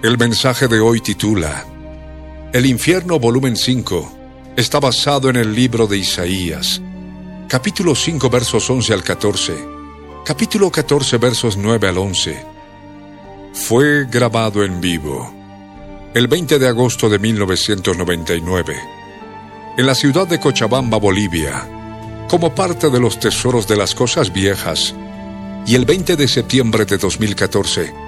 El mensaje de hoy titula El infierno volumen 5 está basado en el libro de Isaías, capítulo 5 versos 11 al 14, capítulo 14 versos 9 al 11. Fue grabado en vivo el 20 de agosto de 1999 en la ciudad de Cochabamba, Bolivia, como parte de los tesoros de las cosas viejas, y el 20 de septiembre de 2014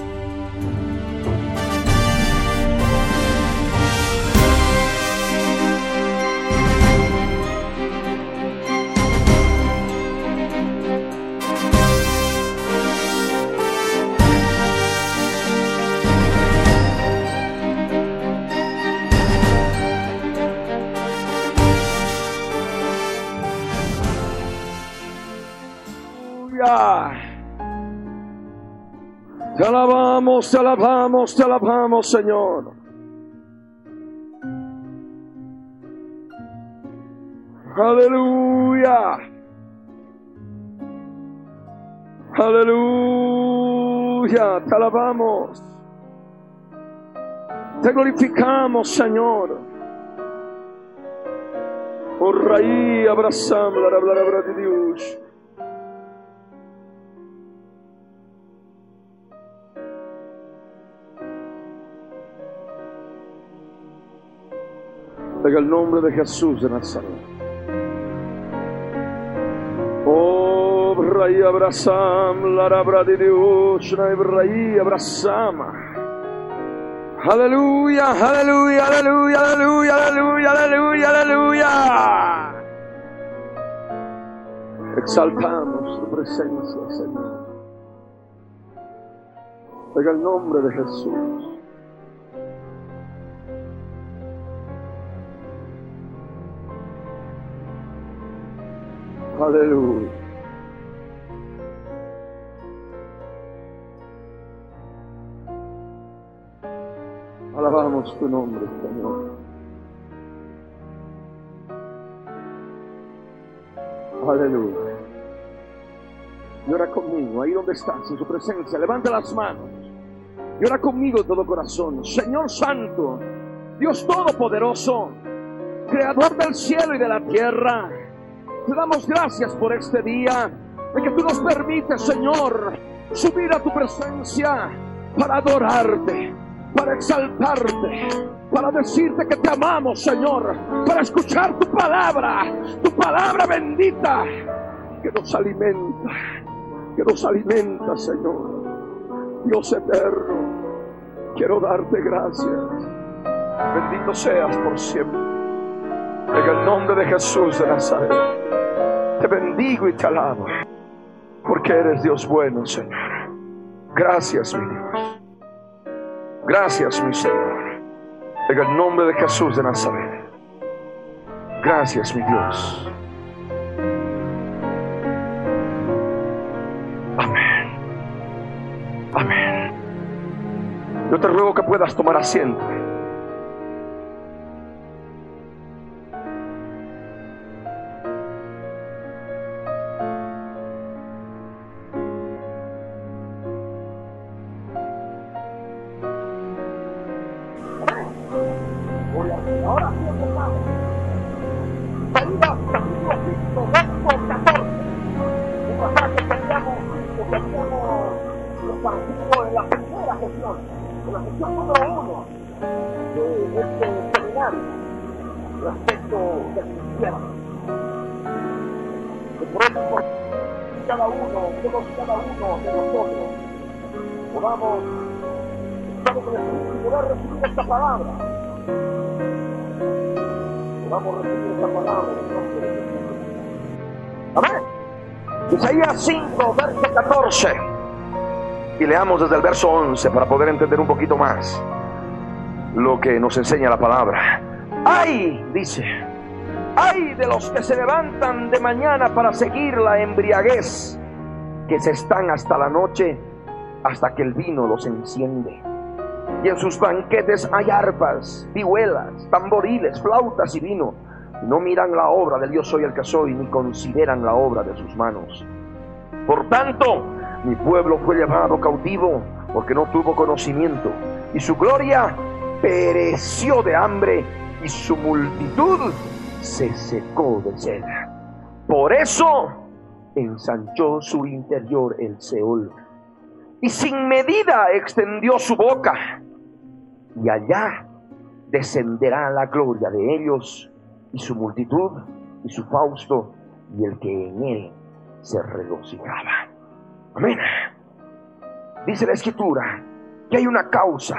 Alabamos, te alabamos, te alabamos, Señor. Aleluya. Aleluya. Te alabamos. Te glorificamos, Señor. Oh, Rey, abrazamos la palabra de Dios. En el nombre de Jesús de Nazaret. Oh, Bray abrazam, la rabra de Dios, Bray abrazam. Aleluya, aleluya, aleluya, aleluya, aleluya, aleluya, aleluya. Exaltamos tu presencia, Señor. En el nombre de Jesús. Aleluya. Alabamos tu nombre, Señor. Aleluya. Y ora conmigo, ahí donde estás, en su presencia. Levanta las manos. Y ora conmigo todo corazón. Señor Santo, Dios Todopoderoso, Creador del cielo y de la tierra. Te damos gracias por este día, de que tú nos permites, Señor, subir a tu presencia para adorarte, para exaltarte, para decirte que te amamos, Señor, para escuchar tu palabra, tu palabra bendita, que nos alimenta, que nos alimenta, Señor. Dios eterno, quiero darte gracias. Bendito seas por siempre. En el nombre de Jesús de Nazaret. Te bendigo y te alabo. Porque eres Dios bueno, Señor. Gracias, mi Dios. Gracias, mi Señor. En el nombre de Jesús de Nazaret. Gracias, mi Dios. Amén. Amén. Yo te ruego que puedas tomar asiento. Isaías 5, verso 14. Y leamos desde el verso 11 para poder entender un poquito más lo que nos enseña la palabra. Ay, dice, ay de los que se levantan de mañana para seguir la embriaguez, que se están hasta la noche, hasta que el vino los enciende. Y en sus banquetes hay arpas, vihuelas, tamboriles, flautas y vino. No miran la obra del Dios soy el que soy, ni consideran la obra de sus manos. Por tanto, mi pueblo fue llevado cautivo porque no tuvo conocimiento, y su gloria pereció de hambre y su multitud se secó de sed. Por eso ensanchó su interior el Seol y sin medida extendió su boca y allá descenderá la gloria de ellos y su multitud y su fausto y el que en él se regocijaba. Amén. Dice la escritura que hay una causa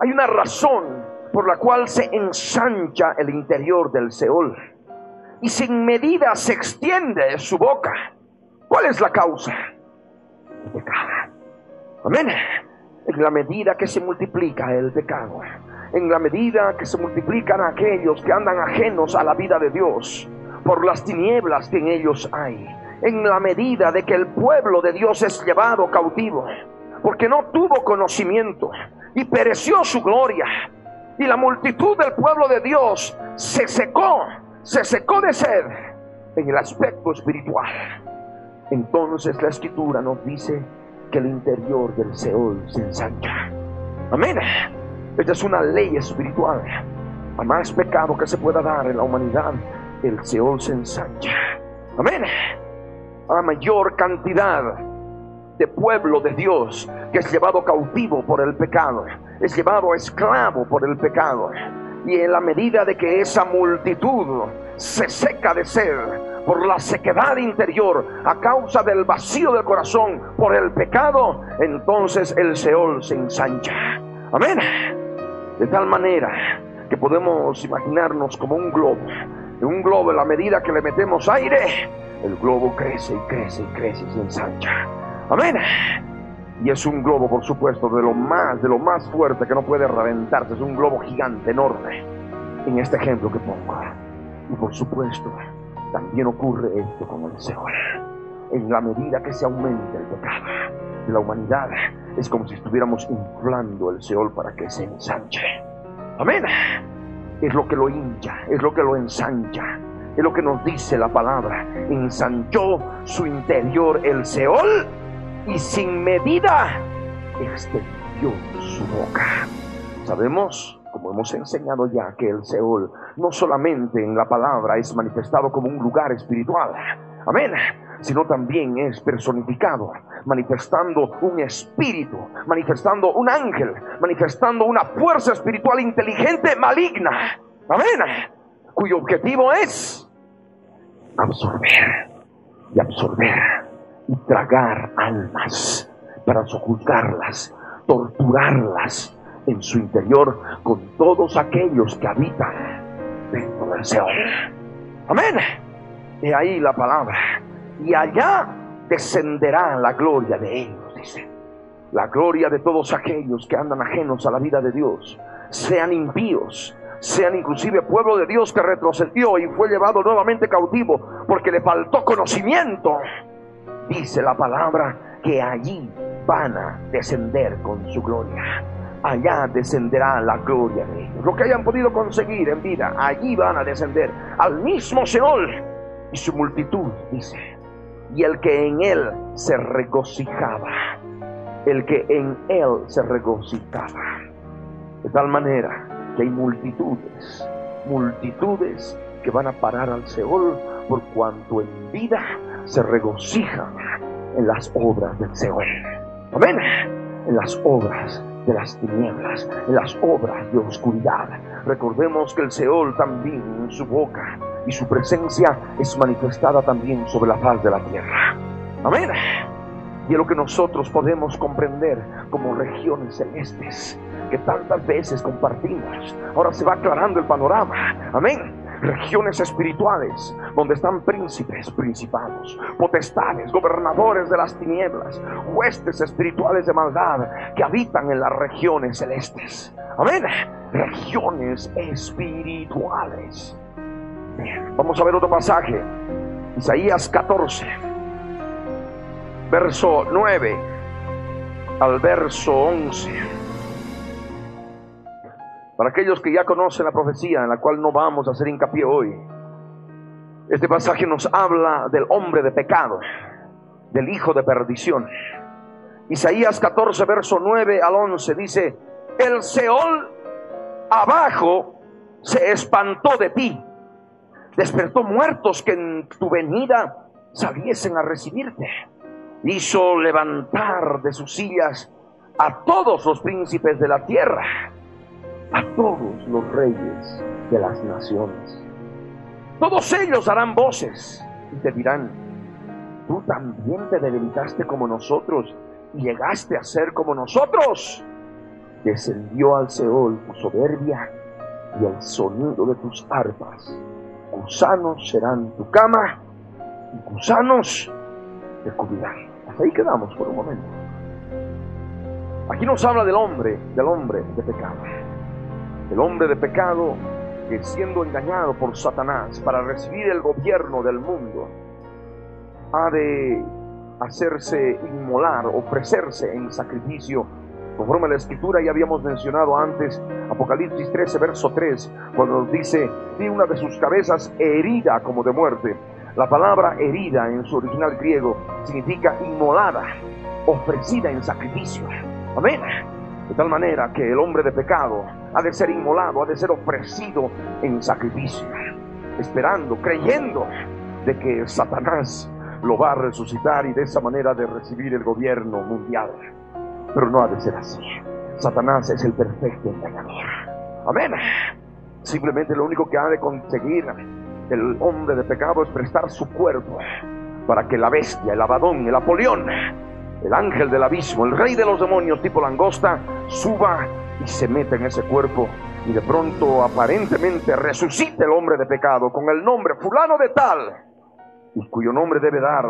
hay una razón por la cual se ensancha el interior del Seol y sin medida se extiende su boca. ¿Cuál es la causa? El pecado. Amén. En la medida que se multiplica el pecado, en la medida que se multiplican aquellos que andan ajenos a la vida de Dios por las tinieblas que en ellos hay, en la medida de que el pueblo de Dios es llevado cautivo, porque no tuvo conocimiento, y pereció su gloria. Y la multitud del pueblo de Dios se secó, se secó de sed en el aspecto espiritual. Entonces la escritura nos dice que el interior del Seol se ensancha. Amén. Esta es una ley espiritual. A más pecado que se pueda dar en la humanidad, el Seol se ensancha. Amén. A mayor cantidad de pueblo de Dios que es llevado cautivo por el pecado, es llevado esclavo por el pecado. Y en la medida de que esa multitud se seca de sed por la sequedad interior a causa del vacío del corazón por el pecado, entonces el Seol se ensancha. Amén. De tal manera que podemos imaginarnos como un globo. un globo, en la medida que le metemos aire, el globo crece y crece y crece y se ensancha. Amén. Y es un globo, por supuesto, de lo más, de lo más fuerte que no puede reventarse. Es un globo gigante, enorme. En este ejemplo que pongo. Y por supuesto, también ocurre esto con el Señor. En la medida que se aumenta el pecado la humanidad, es como si estuviéramos inflando el Seol para que se ensanche. Amén. Es lo que lo hincha, es lo que lo ensancha. Es lo que nos dice la palabra. Ensanchó su interior el Seol y sin medida extendió su boca. Sabemos, como hemos enseñado ya, que el Seol no solamente en la palabra es manifestado como un lugar espiritual, amén, sino también es personificado, manifestando un espíritu, manifestando un ángel, manifestando una fuerza espiritual inteligente, maligna, amén, cuyo objetivo es absorber y absorber y tragar almas para sojuzgarlas, torturarlas en su interior con todos aquellos que habitan Seol. Amén. Y ahí la palabra. Y allá descenderá la gloria de ellos, dice. La gloria de todos aquellos que andan ajenos a la vida de Dios, sean impíos, sean inclusive pueblo de Dios que retrocedió y fue llevado nuevamente cautivo porque le faltó conocimiento dice la palabra que allí van a descender con su gloria. Allá descenderá la gloria de ellos. Lo que hayan podido conseguir en vida, allí van a descender al mismo Seol y su multitud, dice. Y el que en él se regocijaba, el que en él se regocijaba. De tal manera que hay multitudes, multitudes que van a parar al Seol por cuanto en vida se regocijan en las obras del Seol. Amén. En las obras de las tinieblas, en las obras de oscuridad. Recordemos que el Seol también en su boca y su presencia es manifestada también sobre la faz de la tierra. Amén. Y es lo que nosotros podemos comprender como regiones celestes que tantas veces compartimos. Ahora se va aclarando el panorama. Amén regiones espirituales donde están príncipes, principados, potestades, gobernadores de las tinieblas, huestes espirituales de maldad que habitan en las regiones celestes. Amén. Regiones espirituales. vamos a ver otro pasaje. Isaías 14, verso 9 al verso 11. Para aquellos que ya conocen la profecía en la cual no vamos a hacer hincapié hoy, este pasaje nos habla del hombre de pecado, del hijo de perdición. Isaías 14, verso 9 al 11 dice, el Seol abajo se espantó de ti, despertó muertos que en tu venida saliesen a recibirte, hizo levantar de sus sillas a todos los príncipes de la tierra a todos los reyes de las naciones. Todos ellos harán voces y te dirán, tú también te debilitaste como nosotros y llegaste a ser como nosotros. Descendió al Seol tu soberbia y el sonido de tus arpas. Gusanos serán tu cama y gusanos te cubrirán. Hasta ahí quedamos por un momento. Aquí nos habla del hombre, del hombre de pecado. El hombre de pecado que siendo engañado por Satanás para recibir el gobierno del mundo, ha de hacerse inmolar, ofrecerse en sacrificio. Conforme a la escritura ya habíamos mencionado antes, Apocalipsis 13, verso 3, cuando dice, vi una de sus cabezas herida como de muerte. La palabra herida en su original griego significa inmolada, ofrecida en sacrificio. Amén. De tal manera que el hombre de pecado ha de ser inmolado, ha de ser ofrecido en sacrificio, esperando, creyendo de que Satanás lo va a resucitar y de esa manera de recibir el gobierno mundial. Pero no ha de ser así. Satanás es el perfecto engañador. Amén. Simplemente lo único que ha de conseguir el hombre de pecado es prestar su cuerpo para que la bestia, el abadón, el apolión, el ángel del abismo, el rey de los demonios tipo langosta, suba y se meta en ese cuerpo y de pronto aparentemente resucite el hombre de pecado con el nombre fulano de tal, y cuyo nombre debe dar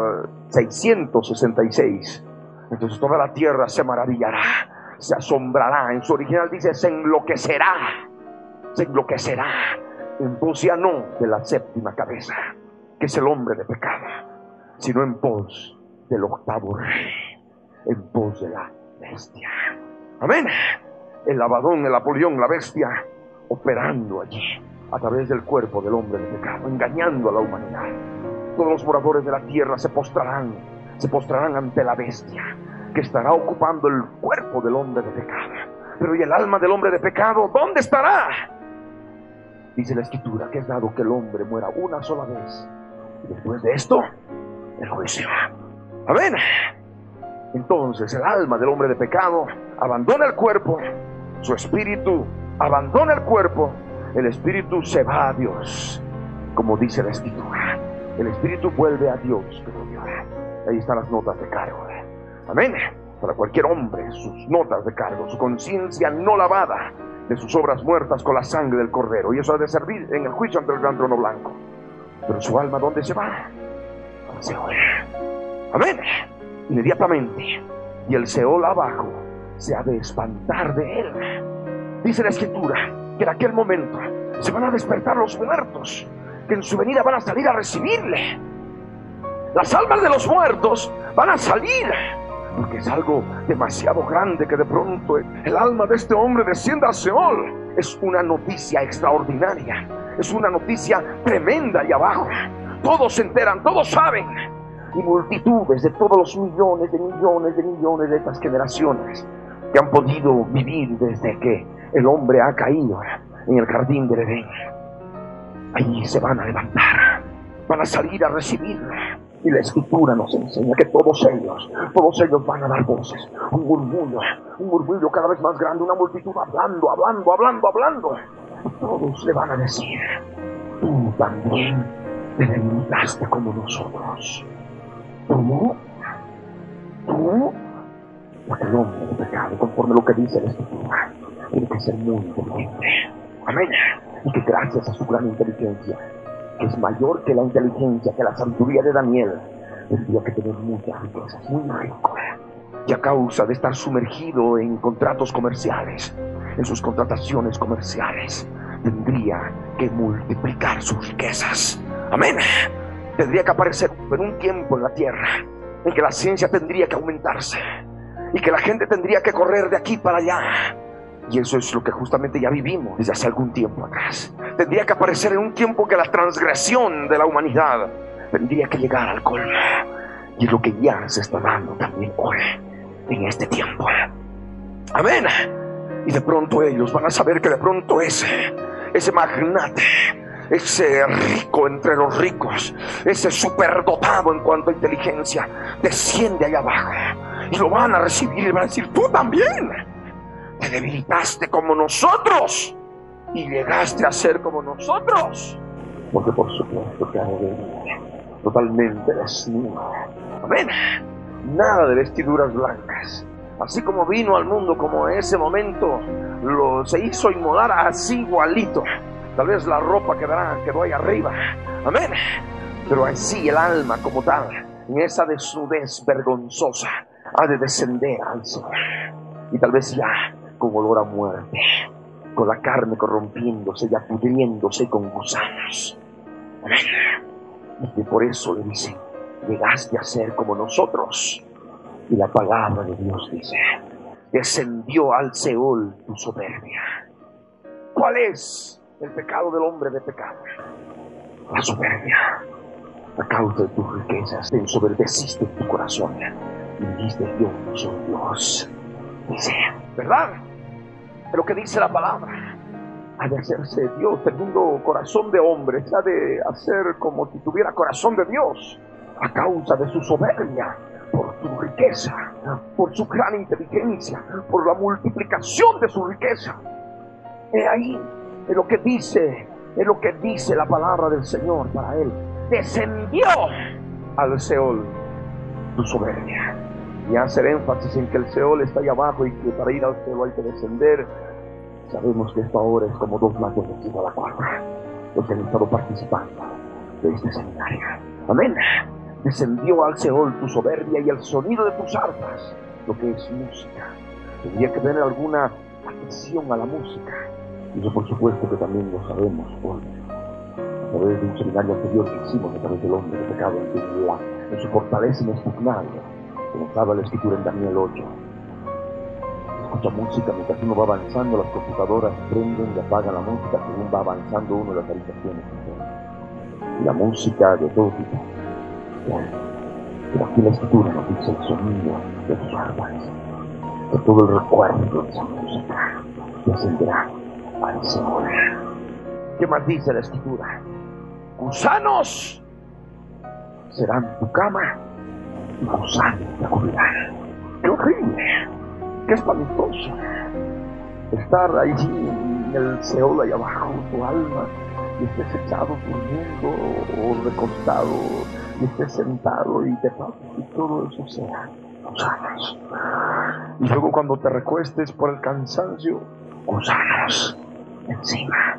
666. Entonces toda la tierra se maravillará, se asombrará. En su original dice, se enloquecerá, se enloquecerá en pos ya no de la séptima cabeza, que es el hombre de pecado, sino en pos del octavo rey en pos de la bestia. Amén. El lavadón, el Apolión, la bestia, operando allí a través del cuerpo del hombre de pecado, engañando a la humanidad. Todos los moradores de la tierra se postrarán, se postrarán ante la bestia que estará ocupando el cuerpo del hombre de pecado. Pero ¿y el alma del hombre de pecado? ¿Dónde estará? Dice la escritura que es dado que el hombre muera una sola vez. Y después de esto, el juicio. Amén. Entonces el alma del hombre de pecado abandona el cuerpo, su espíritu abandona el cuerpo, el espíritu se va a Dios, como dice la escritura. El espíritu vuelve a Dios, Ahí están las notas de cargo. Amén. Para cualquier hombre, sus notas de cargo, su conciencia no lavada de sus obras muertas con la sangre del cordero. Y eso ha de servir en el juicio ante el gran trono blanco. Pero su alma, ¿dónde se va? Seol. Amén inmediatamente y el Seol abajo se ha de espantar de él. Dice la escritura que en aquel momento se van a despertar los muertos, que en su venida van a salir a recibirle. Las almas de los muertos van a salir, porque es algo demasiado grande que de pronto el alma de este hombre descienda a Seol. Es una noticia extraordinaria, es una noticia tremenda y abajo. Todos se enteran, todos saben y multitudes de todos los millones de millones de millones de estas generaciones que han podido vivir desde que el hombre ha caído en el jardín del Edén. Ahí se van a levantar, van a salir a recibirlo. Y la escritura nos enseña que todos ellos, todos ellos van a dar voces, un murmullo, un murmullo cada vez más grande, una multitud hablando, hablando, hablando, hablando. Todos le van a decir, tú también te delimitaste como nosotros. Porque el hombre de pecado, conforme lo que dice la Escritura, tiene que ser muy inteligente. Amén. Y que gracias a su gran inteligencia, que es mayor que la inteligencia, que la sabiduría de Daniel, tendría que tener muchas riquezas, muy rico. Y a causa de estar sumergido en contratos comerciales, en sus contrataciones comerciales, tendría que multiplicar sus riquezas. Amén. Tendría que aparecer en un tiempo en la tierra en que la ciencia tendría que aumentarse y que la gente tendría que correr de aquí para allá. Y eso es lo que justamente ya vivimos desde hace algún tiempo atrás. Tendría que aparecer en un tiempo que la transgresión de la humanidad tendría que llegar al colmo. Y es lo que ya se está dando también hoy, en este tiempo. Amén. Y de pronto ellos van a saber que de pronto ese, ese magnate, ese rico entre los ricos, ese superdotado en cuanto a inteligencia, desciende allá abajo y lo van a recibir y van a decir, tú también te debilitaste como nosotros y llegaste a ser como nosotros. Porque por supuesto que ha totalmente desnudo. Amén. Nada de vestiduras blancas. Así como vino al mundo, como en ese momento lo, se hizo inmolar así igualito. Tal vez la ropa quedará, quedó ahí arriba. Amén. Pero así el alma como tal, en esa desnudez vergonzosa, ha de descender al sol. Y tal vez ya con olor a muerte, con la carne corrompiéndose y pudriéndose con gusanos. Amén. Y por eso le dicen, llegaste a ser como nosotros. Y la palabra de Dios dice, descendió al Seol tu soberbia. ¿Cuál es el pecado del hombre de pecado? La soberbia. A causa de tus riquezas te ensoberbeciste tu corazón y dijiste yo soy Dios. Dice, ¿verdad? Pero que dice la palabra. Ha de hacerse Dios teniendo corazón de hombre, ha de hacer como si tuviera corazón de Dios a causa de su soberbia, por su riqueza, por su gran inteligencia, por la multiplicación de su riqueza. He ahí, es lo que dice, es lo que dice la palabra del Señor para él. Descendió al Seol su soberbia. Y hacer énfasis en que el Seol está ahí abajo y que para ir al cielo hay que descender. Sabemos que esto ahora es como dos blancos de la cuarta, los que han estado participando de este seminario. Amén descendió al Seol tu soberbia y el sonido de tus arpas, lo que es música. Tendría que tener alguna atención a la música. Y eso por supuesto que también lo sabemos por a través de un seminario anterior que hicimos a través del hombre de pecado en, la, en su fortaleza inexpugnable, como estaba la escritura en Daniel 8. Escucha música mientras uno va avanzando, las computadoras prenden y apagan la música según va avanzando uno en las habitaciones. Y la música de todo tipo pero aquí la escritura nos dice el sonido de tus armas, que todo el recuerdo de esa música descenderá al Señor. ¿Qué más dice la escritura? Gusanos serán tu cama y gusanos te cubrirán. ¡Qué horrible! ¡Qué espantoso! Estar allí en el Seol ahí abajo, tu alma, y estés echado durmiendo o recostado y estés sentado y te y todo eso sea gusanos. Y luego cuando te recuestes por el cansancio, gusanos encima,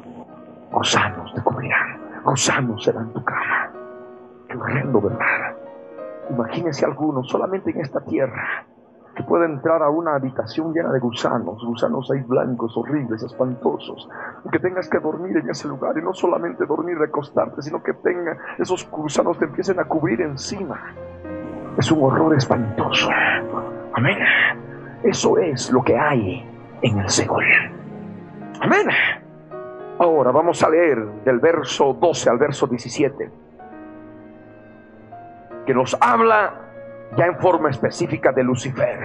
gusanos te cubrirán, gusanos serán tu cama. Qué horrendo, ¿verdad? Imagínese alguno solamente en esta tierra que pueda entrar a una habitación llena de gusanos, gusanos ahí blancos, horribles, espantosos, que tengas que dormir en ese lugar, y no solamente dormir, recostarte, sino que tenga esos gusanos te empiecen a cubrir encima. Es un horror espantoso. Amén. Eso es lo que hay en el Seol. Amén. Ahora vamos a leer del verso 12 al verso 17, que nos habla ya en forma específica de Lucifer,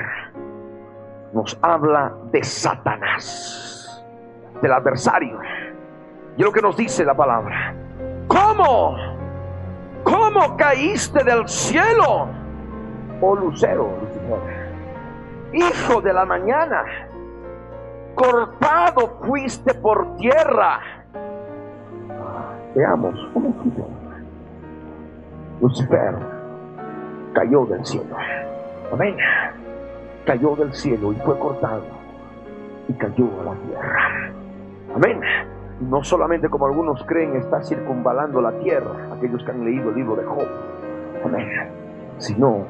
nos habla de Satanás, del adversario. Y lo que nos dice la palabra. ¿Cómo? ¿Cómo caíste del cielo? Oh Lucero, Lucifer, hijo de la mañana, cortado fuiste por tierra. Veamos un momentito. Lucifer cayó del cielo. Amén. cayó del cielo y fue cortado y cayó a la tierra. Amén. No solamente como algunos creen está circunvalando la tierra, aquellos que han leído el libro de Job. Amén. Sino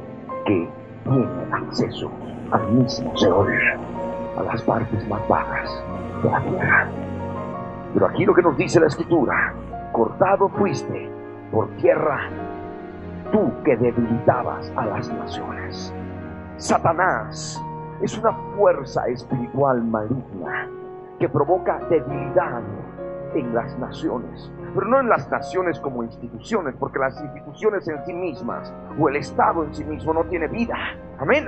que tiene acceso al mismo Seol, a las partes más bajas de la tierra. Pero aquí lo que nos dice la escritura, cortado fuiste por tierra, tú que debilitabas a las naciones. Satanás es una fuerza espiritual maligna que provoca debilidad en las naciones, pero no en las naciones como instituciones, porque las instituciones en sí mismas o el Estado en sí mismo no tiene vida. Amén.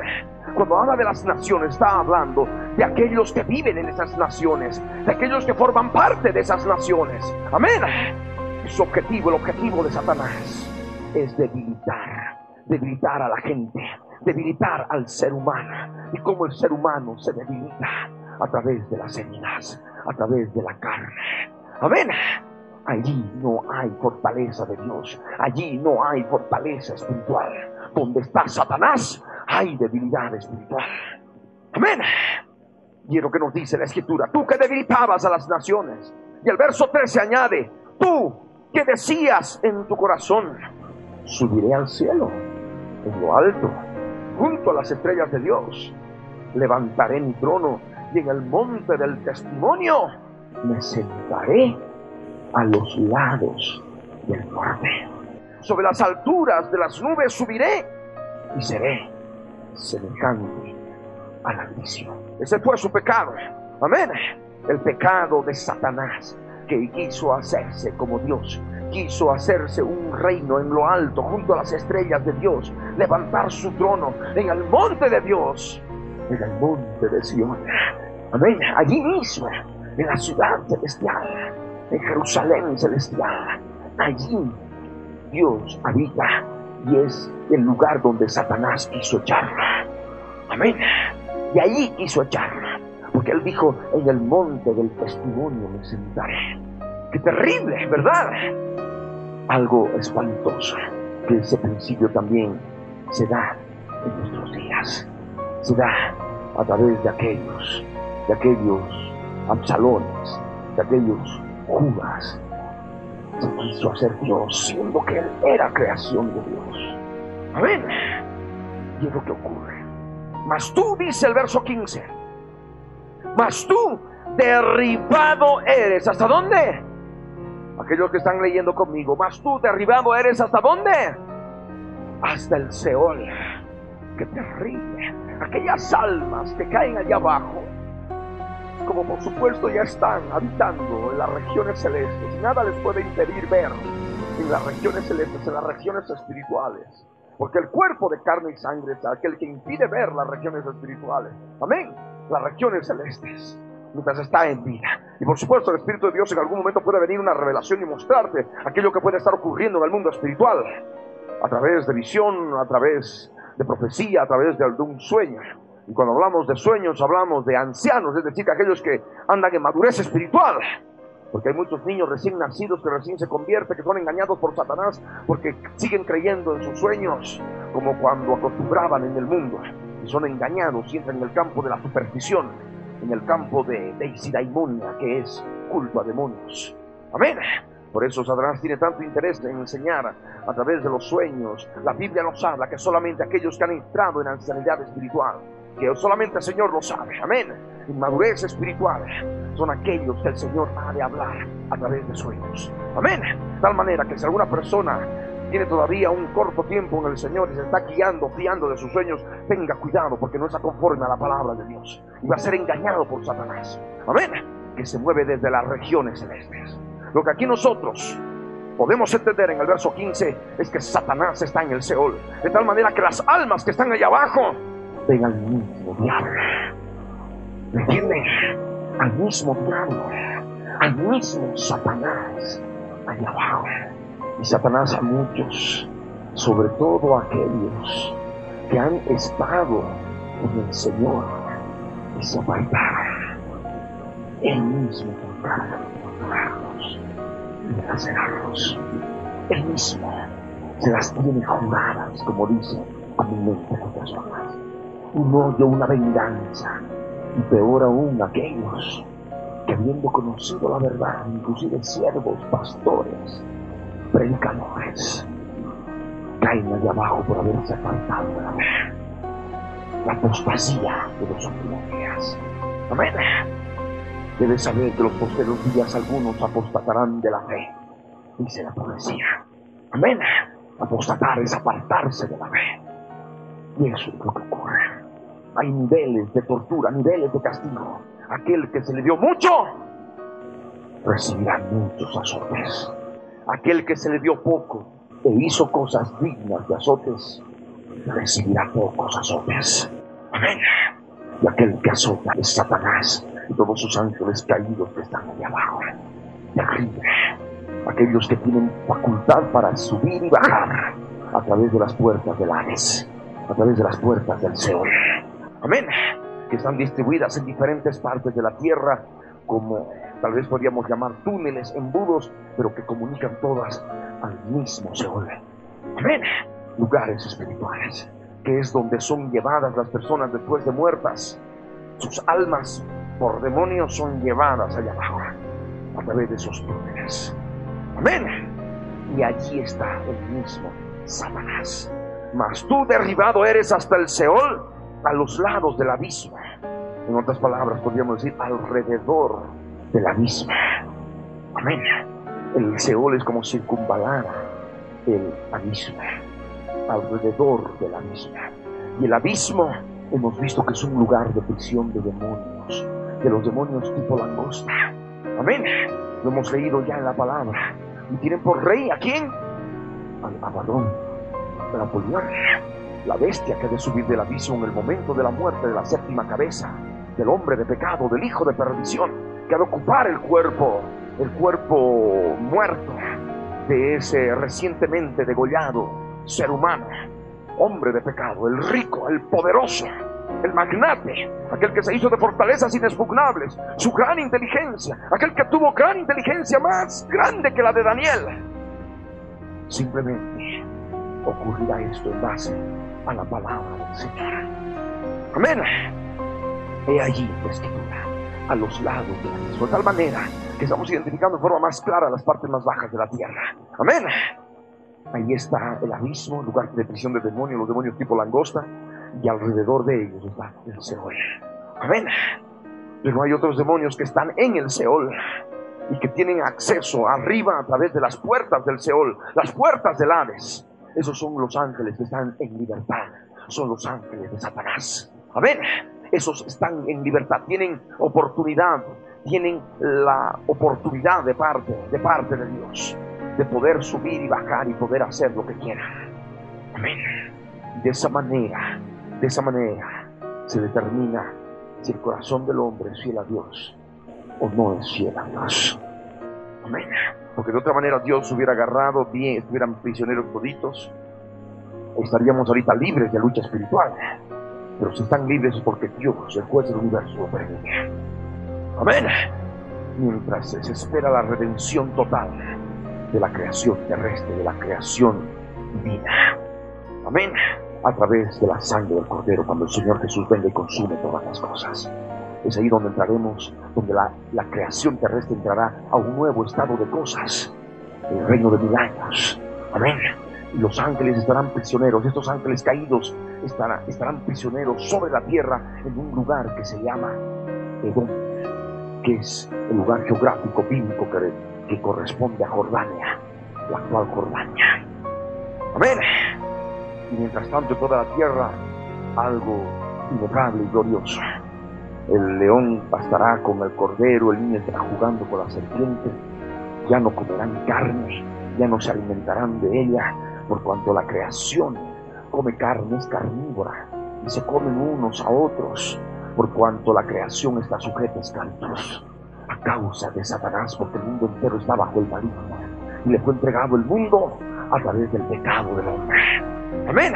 Cuando habla de las naciones, está hablando de aquellos que viven en esas naciones, de aquellos que forman parte de esas naciones. Amén. Su objetivo, el objetivo de Satanás, es debilitar, debilitar a la gente, debilitar al ser humano. Y como el ser humano se debilita a través de las heridas, a través de la carne. Amén. Allí no hay fortaleza de Dios. Allí no hay fortaleza espiritual. Donde está Satanás, hay debilidad espiritual. Amén. Y es lo que nos dice la escritura. Tú que debilitabas a las naciones. Y el verso 13 añade, tú que decías en tu corazón, subiré al cielo, en lo alto, junto a las estrellas de Dios. Levantaré mi trono y en el monte del testimonio me sentaré a los lados del norte. Sobre las alturas de las nubes subiré y seré semejante al Altísimo. Ese fue su pecado. Amén. El pecado de Satanás que quiso hacerse como Dios. Quiso hacerse un reino en lo alto junto a las estrellas de Dios. Levantar su trono en el monte de Dios. En el monte de Sion. Amén. Allí mismo. En la ciudad celestial en Jerusalén celestial. Allí Dios habita y es el lugar donde Satanás quiso echarla. Amén. Y allí quiso echarla. Porque él dijo, en el monte del testimonio me sentaré. Qué terrible, ¿verdad? Algo espantoso. Que ese principio también se da en nuestros días. Se da a través de aquellos, de aquellos absalones, de aquellos Judas se quiso hacer Dios, siendo que él era creación de Dios. Amén. Y es lo que ocurre. Mas tú, dice el verso 15, mas tú derribado eres. ¿Hasta dónde? Aquellos que están leyendo conmigo, mas tú derribado eres. ¿Hasta dónde? Hasta el Seol. Qué terrible. Aquellas almas que caen allá abajo como por supuesto ya están habitando en las regiones celestes, nada les puede impedir ver en las regiones celestes, en las regiones espirituales. Porque el cuerpo de carne y sangre es aquel que impide ver las regiones espirituales. Amén. Las regiones celestes. Mientras está en vida. Y por supuesto el Espíritu de Dios en algún momento puede venir una revelación y mostrarte aquello que puede estar ocurriendo en el mundo espiritual. A través de visión, a través de profecía, a través de algún sueño. Y cuando hablamos de sueños, hablamos de ancianos, es decir, aquellos que andan en madurez espiritual. Porque hay muchos niños recién nacidos que recién se convierten, que son engañados por Satanás, porque siguen creyendo en sus sueños, como cuando acostumbraban en el mundo. Y son engañados y entran en el campo de la superstición, en el campo de deisidaimonia, que es culto a demonios. Amén. Por eso Satanás tiene tanto interés en enseñar a través de los sueños. La Biblia nos habla que solamente aquellos que han entrado en ancianidad espiritual que solamente el Señor lo sabe, amén. Inmadurez espiritual son aquellos que el Señor ha de hablar a través de sueños, amén. De tal manera que si alguna persona tiene todavía un corto tiempo en el Señor y se está guiando, fiando de sus sueños, tenga cuidado porque no está conforme a la palabra de Dios y va a ser engañado por Satanás, amén. Que se mueve desde las regiones celestes. Lo que aquí nosotros podemos entender en el verso 15 es que Satanás está en el Seol, de tal manera que las almas que están allá abajo ven al mismo diablo. ¿Me? Al mismo diablo, al mismo Satanás, allá abajo. Y Satanás a muchos, sobre todo aquellos que han estado en el Señor y se apartaron. Él mismo trata de lacerarlos. Él mismo se las tiene juradas, como dice a mi mente. Un odio, una venganza. Y peor aún aquellos que habiendo conocido la verdad, inclusive siervos, pastores, predicadores, caen allá abajo por haberse apartado de la fe. La apostasía de los últimos días. Amén. Debes saber que los posteriores días algunos apostatarán de la fe, dice la profecía. Amén. Apostatar es apartarse de la fe. Y eso es lo que ocurre. Hay niveles de tortura, niveles de castigo. Aquel que se le dio mucho, recibirá muchos azotes. Aquel que se le dio poco e hizo cosas dignas de azotes, recibirá pocos azotes. Amén. Y aquel que azota es Satanás y todos sus ángeles caídos que están allá abajo, de arriba. Aquellos que tienen facultad para subir y bajar a través de las puertas del Hades, a través de las puertas del Seol. Amén. Que están distribuidas en diferentes partes de la tierra, como tal vez podríamos llamar túneles, embudos, pero que comunican todas al mismo Seol. Amén. Lugares espirituales, que es donde son llevadas las personas después de muertas. Sus almas por demonios son llevadas allá abajo, a través de esos túneles. Amén. Y allí está el mismo Satanás. Mas tú derribado eres hasta el Seol, a los lados del abismo. En otras palabras, podríamos decir alrededor del abismo. Amén. El Seol es como circunvalar el abismo, alrededor del abismo. Y el abismo hemos visto que es un lugar de prisión de demonios, de los demonios tipo langosta. Amén. Lo hemos leído ya en la palabra. Y tienen por rey a quién? Al Abarrón, Napoleón, la bestia que ha de subir del abismo en el momento de la muerte de la séptima cabeza, del hombre de pecado, del hijo de perdición, que ha de ocupar el cuerpo, el cuerpo muerto de ese recientemente degollado ser humano, hombre de pecado, el rico, el poderoso, el magnate, aquel que se hizo de fortalezas inexpugnables, su gran inteligencia, aquel que tuvo gran inteligencia más grande que la de Daniel. Simplemente ocurrirá esto en base a la palabra del Señor. Amén. He allí la escritura, a los lados de la misma, de tal manera que estamos identificando de forma más clara las partes más bajas de la tierra. Amén. Ahí está el abismo, lugar de prisión de demonios, los demonios tipo langosta, y alrededor de ellos está el Seol. Amén. Pero hay otros demonios que están en el Seol y que tienen acceso arriba a través de las puertas del Seol, las puertas del Hades. Esos son los ángeles que están en libertad. Son los ángeles de Satanás. Amén. Esos están en libertad, tienen oportunidad, tienen la oportunidad de parte, de parte de Dios, de poder subir y bajar y poder hacer lo que quieran. Amén. De esa manera de esa manera se determina si el corazón del hombre es fiel a Dios o no es fiel a Dios. Amén. Porque de otra manera Dios hubiera agarrado bien, estuvieran prisioneros toditos, estaríamos ahorita libres de lucha espiritual. Pero si están libres es porque Dios, el juez del universo, lo permite. Amén. Mientras se espera la redención total de la creación terrestre, de la creación divina. Amén a través de la sangre del Cordero cuando el Señor Jesús venga y consume todas las cosas. Es ahí donde entraremos, donde la, creación terrestre entrará a un nuevo estado de cosas, el reino de mil años. Amén. Y los ángeles estarán prisioneros, estos ángeles caídos estarán, estarán prisioneros sobre la tierra en un lugar que se llama Edom, que es el lugar geográfico bíblico que, que corresponde a Jordania, la actual Jordania. Amén y mientras tanto toda la tierra algo inefable y glorioso. El león pastará con el cordero, el niño estará jugando con la serpiente, ya no comerán carne, ya no se alimentarán de ella, por cuanto la creación come carne, es carnívora, y se comen unos a otros, por cuanto la creación está sujeta a escándalos, a causa de Satanás, porque el mundo entero está bajo el maligno, y le fue entregado el mundo a través del pecado del hombre. Amén.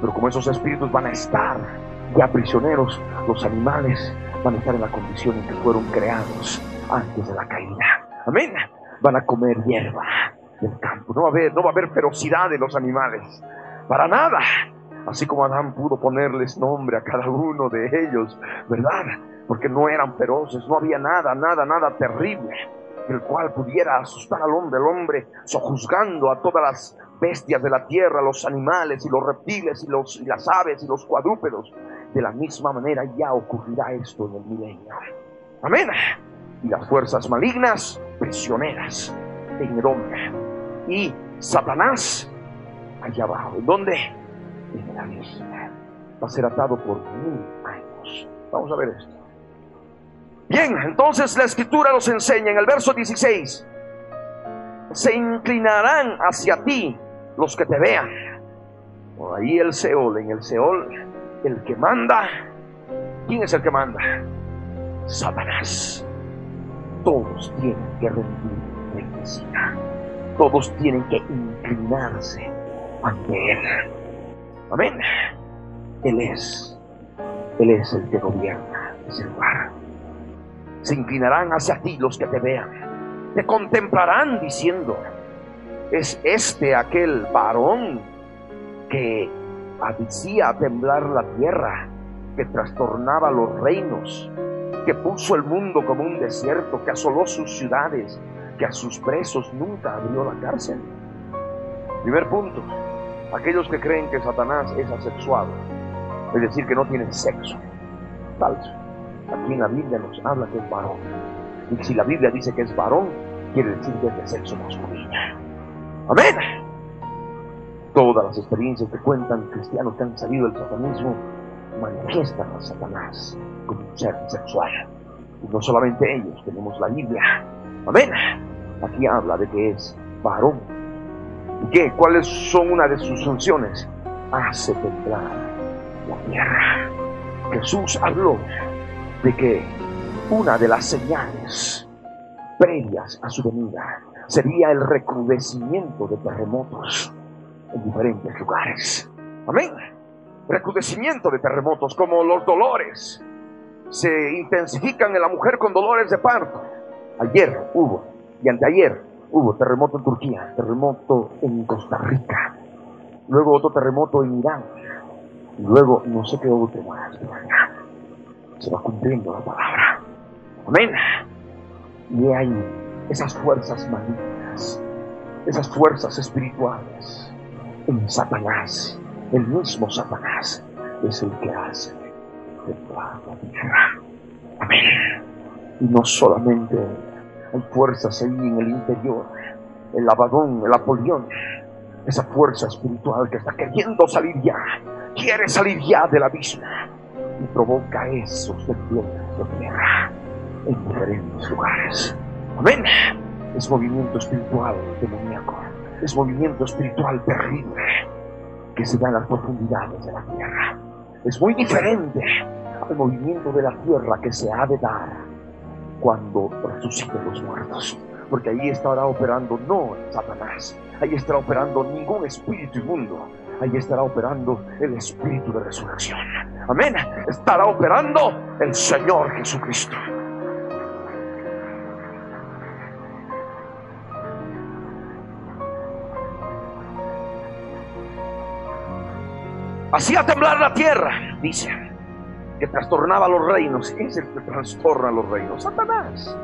Pero como esos espíritus van a estar ya prisioneros, los animales van a estar en la condición en que fueron creados antes de la caída. Amén. Van a comer hierba del campo. No va a haber, no va a haber ferocidad de los animales. Para nada. Así como Adán pudo ponerles nombre a cada uno de ellos, ¿verdad? Porque no eran feroces, no había nada, nada, nada terrible, el cual pudiera asustar al hombre, el hombre sojuzgando a todas las bestias de la tierra, los animales y los reptiles y, los, y las aves y los cuadrúpedos. De la misma manera ya ocurrirá esto en el milenio. Amén. Y las fuerzas malignas, prisioneras en el hombre. Y Satanás, allá abajo. ¿En dónde? En la isla. Va a ser atado por mil años. Vamos a ver esto. Bien, entonces la escritura nos enseña en el verso 16. Se inclinarán hacia ti los que te vean. Por ahí el Seol, en el Seol, el que manda. ¿Quién es el que manda? Satanás. Todos tienen que rendir recíproca. Todos tienen que inclinarse ante Él. Amén. Él es. Él es el que gobierna ese lugar. Se inclinarán hacia ti los que te vean. Te contemplarán diciendo, es este aquel varón que hacía temblar la tierra, que trastornaba los reinos, que puso el mundo como un desierto, que asoló sus ciudades, que a sus presos nunca abrió la cárcel. Primer punto, aquellos que creen que Satanás es asexuado, es decir, que no tienen sexo. Falso. Aquí en la Biblia nos habla que es varón. Y si la Biblia dice que es varón, quiere decir que es de sexo masculino. Amén. Todas las experiencias que cuentan cristianos que han salido del satanismo manifiestan a Satanás como un ser sexual. Y no solamente ellos, tenemos la Biblia. Amén. Aquí habla de que es varón. ¿Y qué? ¿Cuáles son una de sus funciones? Hace temblar la tierra. Jesús habló de que una de las señales previas a su venida sería el recrudecimiento de terremotos en diferentes lugares. Amén. Recrudecimiento de terremotos como los dolores se intensifican en la mujer con dolores de parto. Ayer hubo y anteayer hubo terremoto en Turquía, terremoto en Costa Rica, luego otro terremoto en Irán, y luego no sé qué otro más. Se va cumpliendo la palabra. Amén. Y hay esas fuerzas malignas, esas fuerzas espirituales en Satanás, el mismo Satanás es el que hace temblar la tierra. Amén. Y no solamente hay fuerzas ahí en el interior, el Abadón, el Apolión, esa fuerza espiritual que está queriendo salir ya, quiere salir ya del abismo y provoca esos temblores de tierra en diferentes lugares. Amén. Es movimiento espiritual demoníaco. Es movimiento espiritual terrible que se da en las profundidades de la tierra. Es muy diferente al movimiento de la tierra que se ha de dar cuando resuciten los muertos. Porque ahí estará operando no Satanás, ahí estará operando ningún espíritu inmundo, ahí estará operando el espíritu de resurrección. Amén. Estará operando el Señor Jesucristo. Hacía temblar la tierra, dice, que trastornaba los reinos. Es el que trastorna los reinos, Satanás.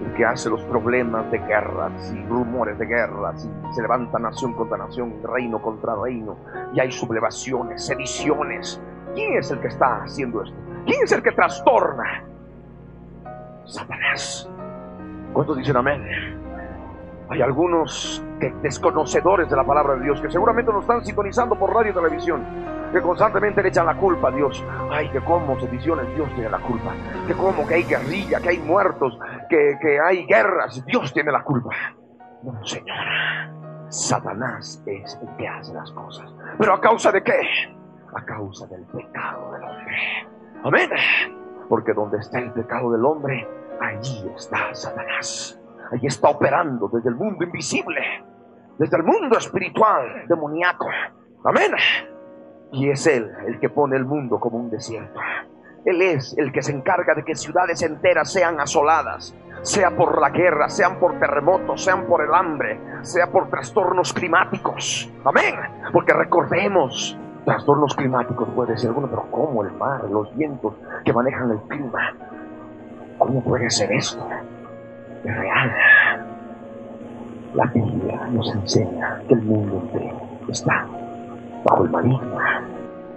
El que hace los problemas de guerras y rumores de guerras y se levanta nación contra nación, reino contra reino, y hay sublevaciones, sediciones. ¿Quién es el que está haciendo esto? ¿Quién es el que trastorna? Satanás. ¿Cuántos dicen amén? Hay algunos que, desconocedores de la palabra de Dios que seguramente nos están sintonizando por radio y televisión que constantemente le echan la culpa a Dios. Ay, que como sediciones, Dios tiene la culpa. Que como que hay guerrilla, que hay muertos, que, que hay guerras, Dios tiene la culpa. No, Señor. Satanás es el que hace las cosas. ¿Pero a causa de qué? A causa del pecado del hombre. Amén. Porque donde está el pecado del hombre, allí está Satanás. Allí está operando desde el mundo invisible, desde el mundo espiritual, demoníaco. Amén. Y es Él el que pone el mundo como un desierto. Él es el que se encarga de que ciudades enteras sean asoladas, sea por la guerra, sean por terremotos, sean por el hambre, sea por trastornos climáticos. Amén. Porque recordemos trastornos climáticos puede ser alguno, pero ¿cómo el mar, los vientos que manejan el clima? ¿Cómo puede ser esto? Es real. La Biblia nos enseña que el mundo entero está bajo el maligno.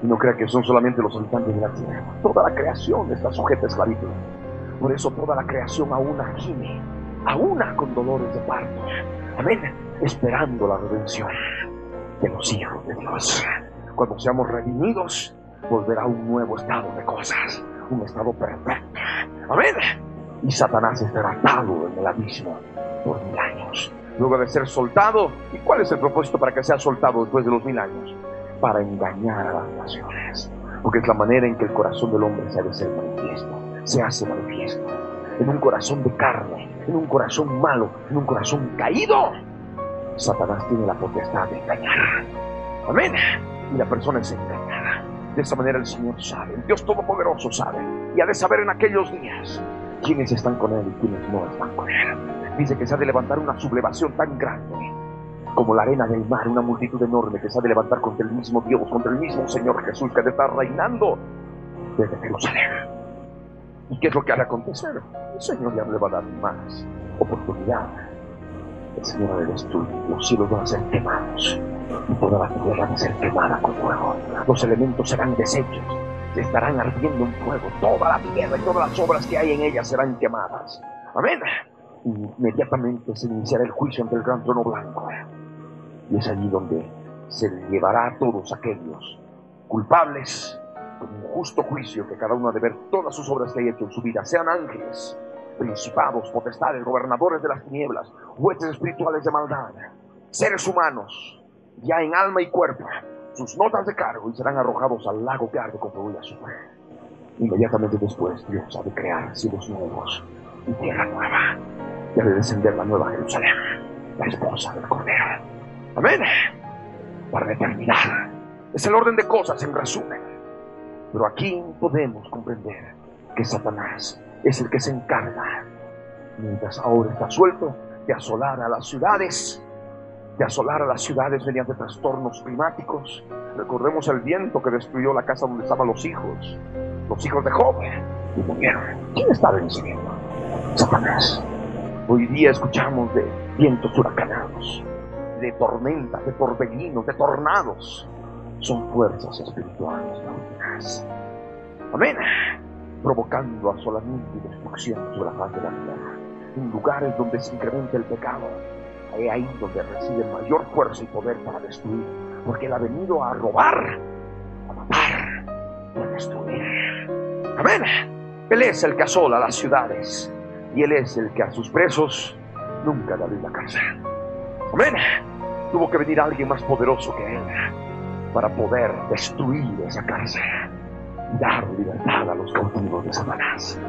Y no crea que son solamente los habitantes de la tierra. Toda la creación está sujeta a esclavitud. Por eso toda la creación aún gime, aún con dolores de parto. Amén. Esperando la redención de los hijos de Dios. Cuando seamos redimidos, volverá un nuevo estado de cosas. Un estado perfecto. Amén. Y Satanás estará atado en el abismo por mil años luego de ser soltado. ¿Y cuál es el propósito para que sea soltado después de los mil años? Para engañar a las naciones. Porque es la manera en que el corazón del hombre se ha de ser manifiesto, se hace manifiesto. En un corazón de carne, en un corazón malo, en un corazón caído. Satanás tiene la potestad de engañar. Amén. Y la persona es engañada. De esa manera el Señor sabe, el Dios Todopoderoso sabe. Y ha de saber en aquellos días quiénes están con Él y quiénes no están con Él. Dice que se ha de levantar una sublevación tan grande como la arena del mar, una multitud enorme que de levantar contra el mismo Dios, contra el mismo Señor Jesús que está reinando desde Jerusalén. ¿Y qué es lo que ha de acontecer? El Señor ya le va a dar más oportunidad. El Señor ha de destruir, los cielos van a ser quemados y toda la tierra va a ser quemada con fuego. Los elementos serán deshechos, se estarán ardiendo en fuego. Toda la tierra y todas las obras que hay en ella serán quemadas. Amén inmediatamente se iniciará el juicio ante el gran trono blanco. Y es allí donde se llevará a todos aquellos culpables con un justo juicio que cada uno ha de ver todas sus obras que haya hecho en su vida, sean ángeles, principados, potestades, gobernadores de las tinieblas, jueces espirituales de maldad, seres humanos, ya en alma y cuerpo, sus notas de cargo y serán arrojados al lago que arde con fuego y. Inmediatamente después Dios ha de crear cielos nuevos y tierra nueva debe descender la nueva Jerusalén, la esposa del Cordero. Amén. Para determinar. Es el orden de cosas en resumen. Pero aquí podemos comprender que Satanás es el que se encarga, mientras ahora está suelto, de asolar a las ciudades, de asolar a las ciudades mediante trastornos climáticos. Recordemos el viento que destruyó la casa donde estaban los hijos, los hijos de Job, y murieron. ¿Quién estaba incidiendo? Satanás. Hoy día escuchamos de vientos huracanados, de tormentas, de torbellinos, de tornados. Son fuerzas espirituales. Amén. Provocando asolamiento y destrucción sobre la faz de la tierra. En lugares donde se incrementa el pecado. Es ahí donde recibe mayor fuerza y poder para destruir. Porque Él ha venido a robar, a matar y a destruir. Amén. Él es el que asola las ciudades y Él es el que a sus presos nunca abrió la cárcel. Amén. Tuvo que venir alguien más poderoso que Él para poder destruir esa cárcel y dar libertad a los cautivos de Satanás.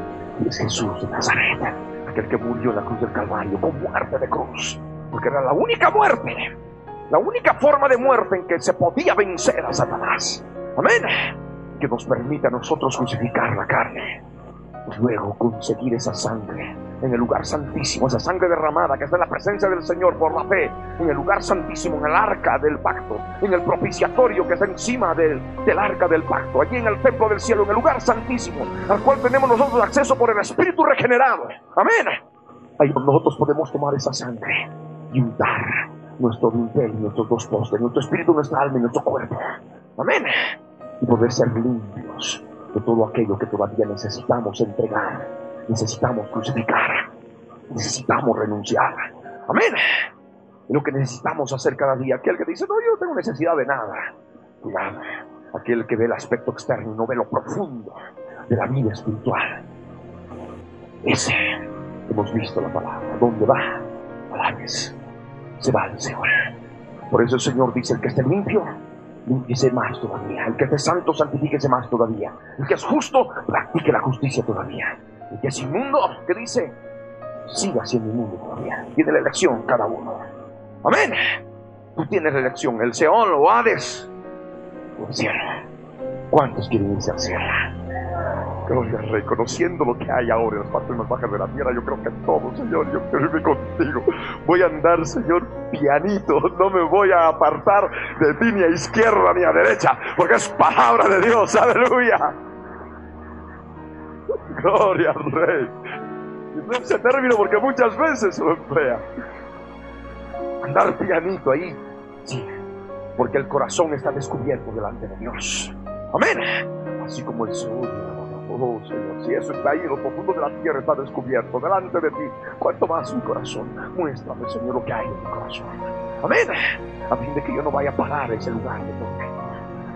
Y es Jesús de Nazaret, aquel que murió en la cruz del Calvario con muerte de cruz, porque era la única muerte, la única forma de muerte en que se podía vencer a Satanás. Amén. Que nos permita a nosotros crucificar la carne luego conseguir esa sangre en el lugar santísimo, esa sangre derramada que está en la presencia del Señor por la fe, en el lugar santísimo, en el arca del pacto, en el propiciatorio que está encima del, del arca del pacto, allí en el templo del cielo, en el lugar santísimo, al cual tenemos nosotros acceso por el Espíritu regenerado. Amén. Ahí nosotros podemos tomar esa sangre y untar nuestro dintel nuestros dos postes, nuestro espíritu, nuestra alma y nuestro cuerpo. Amén. Y poder ser limpios de todo aquello que todavía necesitamos entregar, necesitamos crucificar, necesitamos renunciar. Amén. Y lo que necesitamos hacer cada día, aquel que dice, no, yo no tengo necesidad de nada. Cuidado, aquel que ve el aspecto externo y no ve lo profundo de la vida espiritual. Ese, hemos visto la palabra, ¿dónde va? Palabras, se va al Señor. Por eso el Señor dice, el que esté limpio, limpiese más todavía. El que es santo, santifíquese más todavía. El que es justo, practique la justicia todavía. Que es inmundo, ¿qué dice? Siga siendo inmundo todavía. Tiene la elección cada uno. Amén. Tú tienes la elección, el Seón o Hades o el cielo. ¿Cuántos quieren irse al cielo? Gloria al Rey, conociendo lo que hay ahora en las partes más bajas de la tierra, yo creo que todo, Señor, yo quiero irme contigo. Voy a andar, Señor, pianito, no me voy a apartar de ti ni a izquierda ni a derecha, porque es palabra de Dios, aleluya. Gloria al Rey. Y ese término porque muchas veces lo emplea. Andar pianito ahí, sí, porque el corazón está descubierto delante de Dios. Amén. Así como el Señor Oh Señor, si eso está ahí, lo profundo de la tierra está descubierto delante de ti. Cuanto más mi corazón, muéstrame, Señor, lo que hay en mi corazón. Amén. A fin de que yo no vaya a parar ese lugar de tormento.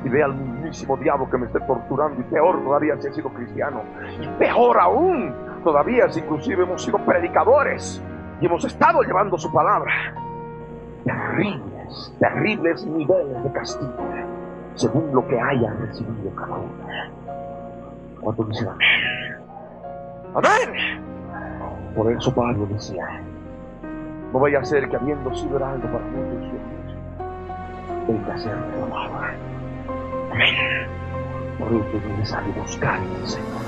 Y vea al mismísimo diablo que me esté torturando. Y peor todavía si he sido cristiano. Y peor aún, todavía si inclusive hemos sido predicadores. Y hemos estado llevando su palabra. Terribles, terribles niveles de castigo. Según lo que haya recibido cada uno. ¿Cuánto dicen amén? Amén. Por eso Pablo decía, no vaya a ser que habiendo sido heraldo para muchos venga a ser reclamado. Amén. Por eso es necesario buscar al Señor,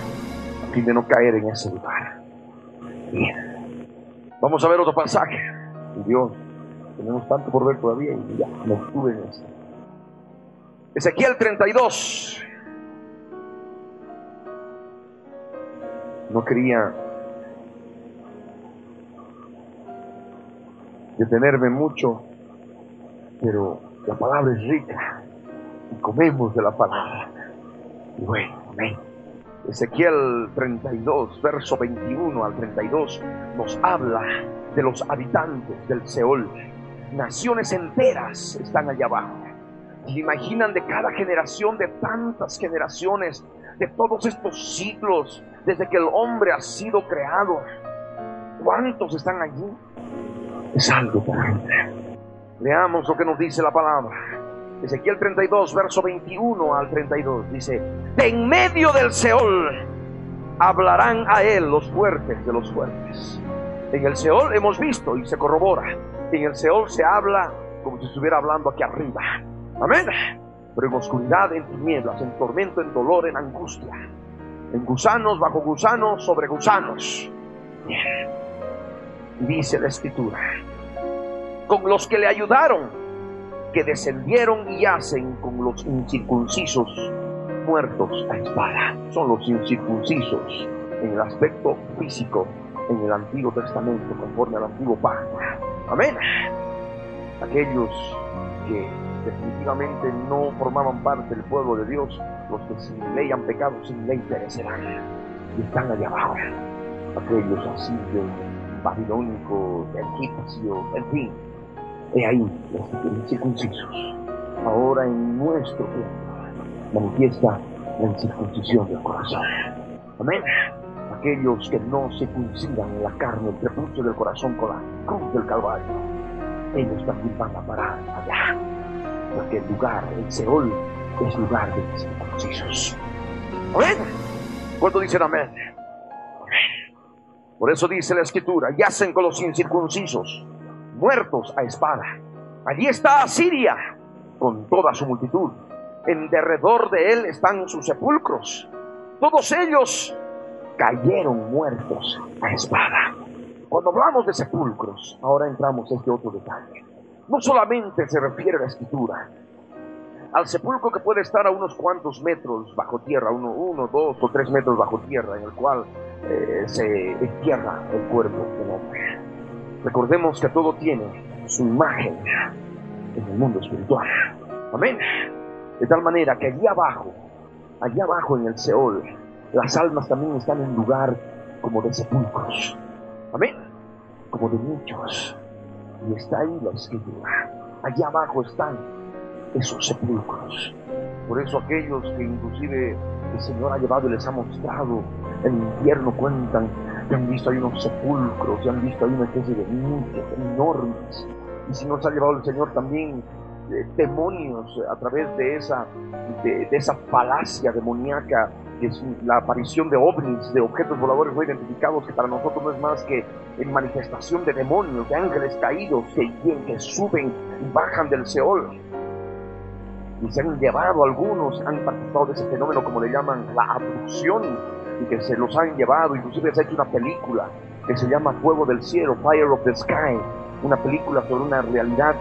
a fin de no caer en ese lugar. Bien. Vamos a ver otro pasaje. Dios, tenemos tanto por ver todavía y ya no estuve en esto. Ezequiel 32. No quería detenerme mucho, pero la palabra es rica y comemos de la palabra. Y bueno, amén. Ezequiel 32, verso 21 al 32, nos habla de los habitantes del Seol. Naciones enteras están allá abajo. Y imaginan de cada generación, de tantas generaciones, de todos estos siglos, desde que el hombre ha sido creado. ¿Cuántos están allí? Es algo terrible. Leamos lo que nos dice la palabra. Ezequiel 32, verso 21 al 32. Dice, de en medio del Seol hablarán a él los fuertes de los fuertes. En el Seol hemos visto y se corrobora. En el Seol se habla como si estuviera hablando aquí arriba. Amén. Pero en oscuridad, en tinieblas, en tormento, en dolor, en angustia en gusanos, bajo gusanos, sobre gusanos. Dice la escritura, con los que le ayudaron, que descendieron y hacen con los incircuncisos muertos a espada. Son los incircuncisos en el aspecto físico en el Antiguo Testamento, conforme al Antiguo Pacto. Amén. Aquellos que definitivamente no formaban parte del pueblo de Dios, los que sin ley han pecado, sin ley perecerán. Y están allá abajo. Aquellos asirios, babilónicos, egipcios, en fin. He ahí los incircuncisos. Ahora en nuestro tiempo manifiesta la incircuncisión del corazón. Amén. Aquellos que no se circuncidan en la carne, el prepucio del corazón con la cruz del Calvario, ellos también van a parar allá porque el lugar, el Seol, es lugar de incircuncisos. ¿Amén? ¿Cuánto dicen amén? Amén. Por eso dice la escritura, yacen con los incircuncisos, muertos a espada. Allí está Asiria con toda su multitud. En derredor de él están sus sepulcros. Todos ellos cayeron muertos a espada. Cuando hablamos de sepulcros, ahora entramos en este otro detalle no solamente se refiere a la escritura, al sepulcro que puede estar a unos cuantos metros bajo tierra, uno, uno dos o tres metros bajo tierra, en el cual eh, se entierra el cuerpo del hombre. Recordemos que todo tiene su imagen en el mundo espiritual. Amén. De tal manera que allí abajo, allí abajo en el Seol, las almas también están en lugar como de sepulcros. Amén. Como de nichos y está ahí la escritura. Allá abajo están esos sepulcros. Por eso aquellos que inclusive el Señor ha llevado y les ha mostrado el infierno cuentan que han visto ahí unos sepulcros, y han visto ahí una especie de nichos enormes. Y si nos ha llevado el Señor también eh, demonios a través de esa, de, de esa falacia demoníaca es la aparición de ovnis, de objetos voladores no identificados, que para nosotros no es más que manifestación de demonios, de ángeles caídos que, que suben y bajan del Seol. Y se han llevado algunos, han participado de ese fenómeno como le llaman la abducción, y que se los han llevado, inclusive se ha hecho una película que se llama Fuego del Cielo, Fire of the Sky, una película sobre una realidad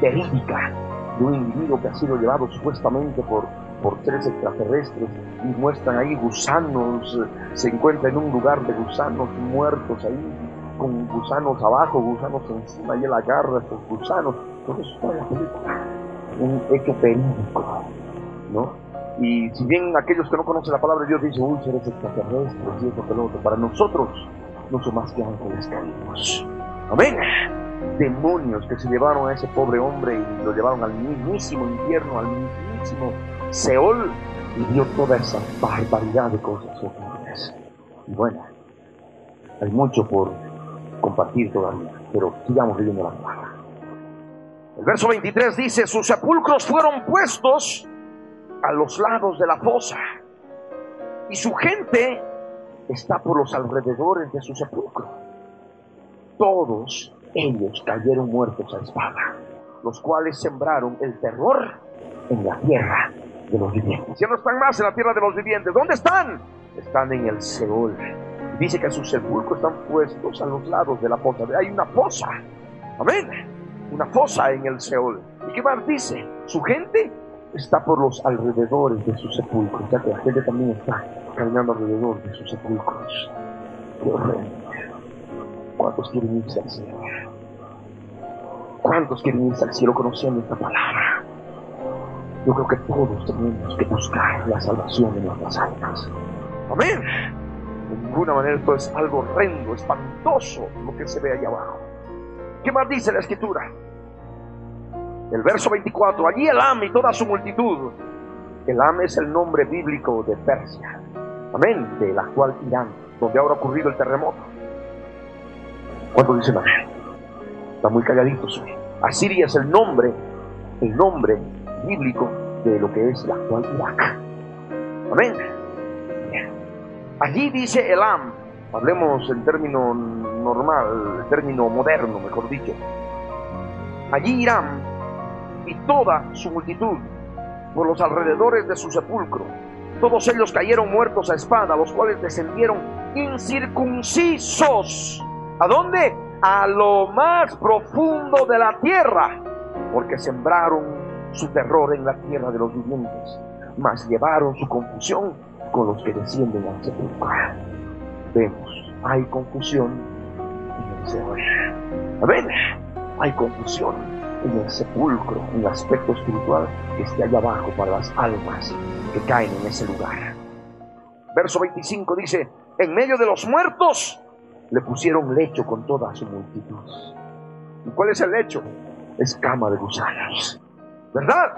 verídica de un individuo que ha sido llevado supuestamente por, por seres extraterrestres y muestran ahí gusanos, se encuentra en un lugar de gusanos muertos ahí, con gusanos abajo, gusanos encima, y él agarra estos gusanos, todo eso está en la película, un hecho verídico, ¿no? Y si bien aquellos que no conocen la palabra de Dios dicen, uy, seres extraterrestres y esto que lo otro, para nosotros no son más que ángeles caídos. Amén. Demonios que se llevaron a ese pobre hombre y lo llevaron al mismísimo infierno, al mismísimo Seol y vio toda esa barbaridad de cosas horribles. Y bueno, hay mucho por compartir todavía, pero sigamos leyendo la palabra. El verso 23 dice, sus sepulcros fueron puestos a los lados de la fosa y su gente está por los alrededores de su sepulcro. Todos ellos cayeron muertos a espada, los cuales sembraron el terror en la tierra de los vivientes. Ya no están más en la tierra de los vivientes. ¿Dónde están? Están en el Seol. Dice que sus sepulcros están puestos a los lados de la fosa. Hay una fosa. Amén. Una fosa en el Seol. ¿Y qué más dice? Su gente está por los alrededores de sus sepulcros. Ya que la gente también está caminando alrededor de sus sepulcros. Qué horrendo. ¿Cuántos quieren irse al cielo? ¿Cuántos quieren irse al cielo conociendo esta palabra? Yo creo que todos tenemos que buscar la salvación de nuestras almas. Amén. De ninguna manera esto es algo horrendo, espantoso lo que se ve allá abajo. ¿Qué más dice la escritura? El verso 24, allí Elam y toda su multitud. Elam es el nombre bíblico de Persia. Amén, del actual Irán, donde ahora ha ocurrido el terremoto. ¿Cuánto dicen amén? Está muy calladitos. Asiria es el nombre, el nombre bíblico de lo que es el actual Irak. Amén. Allí dice Elam, hablemos en término normal, término moderno, mejor dicho. Allí Irán y toda su multitud por los alrededores de su sepulcro. Todos ellos cayeron muertos a espada, los cuales descendieron incircuncisos. ¿A dónde? A lo más profundo de la tierra, porque sembraron su terror en la tierra de los vivientes, mas llevaron su confusión con los que descienden al sepulcro. Vemos, hay confusión en el Señor. Amén. Hay confusión en el sepulcro, en el aspecto espiritual que esté allá abajo para las almas que caen en ese lugar. Verso 25 dice, en medio de los muertos le pusieron lecho con toda su multitud. ¿Y cuál es el lecho? Es cama de gusanos. ¿Verdad?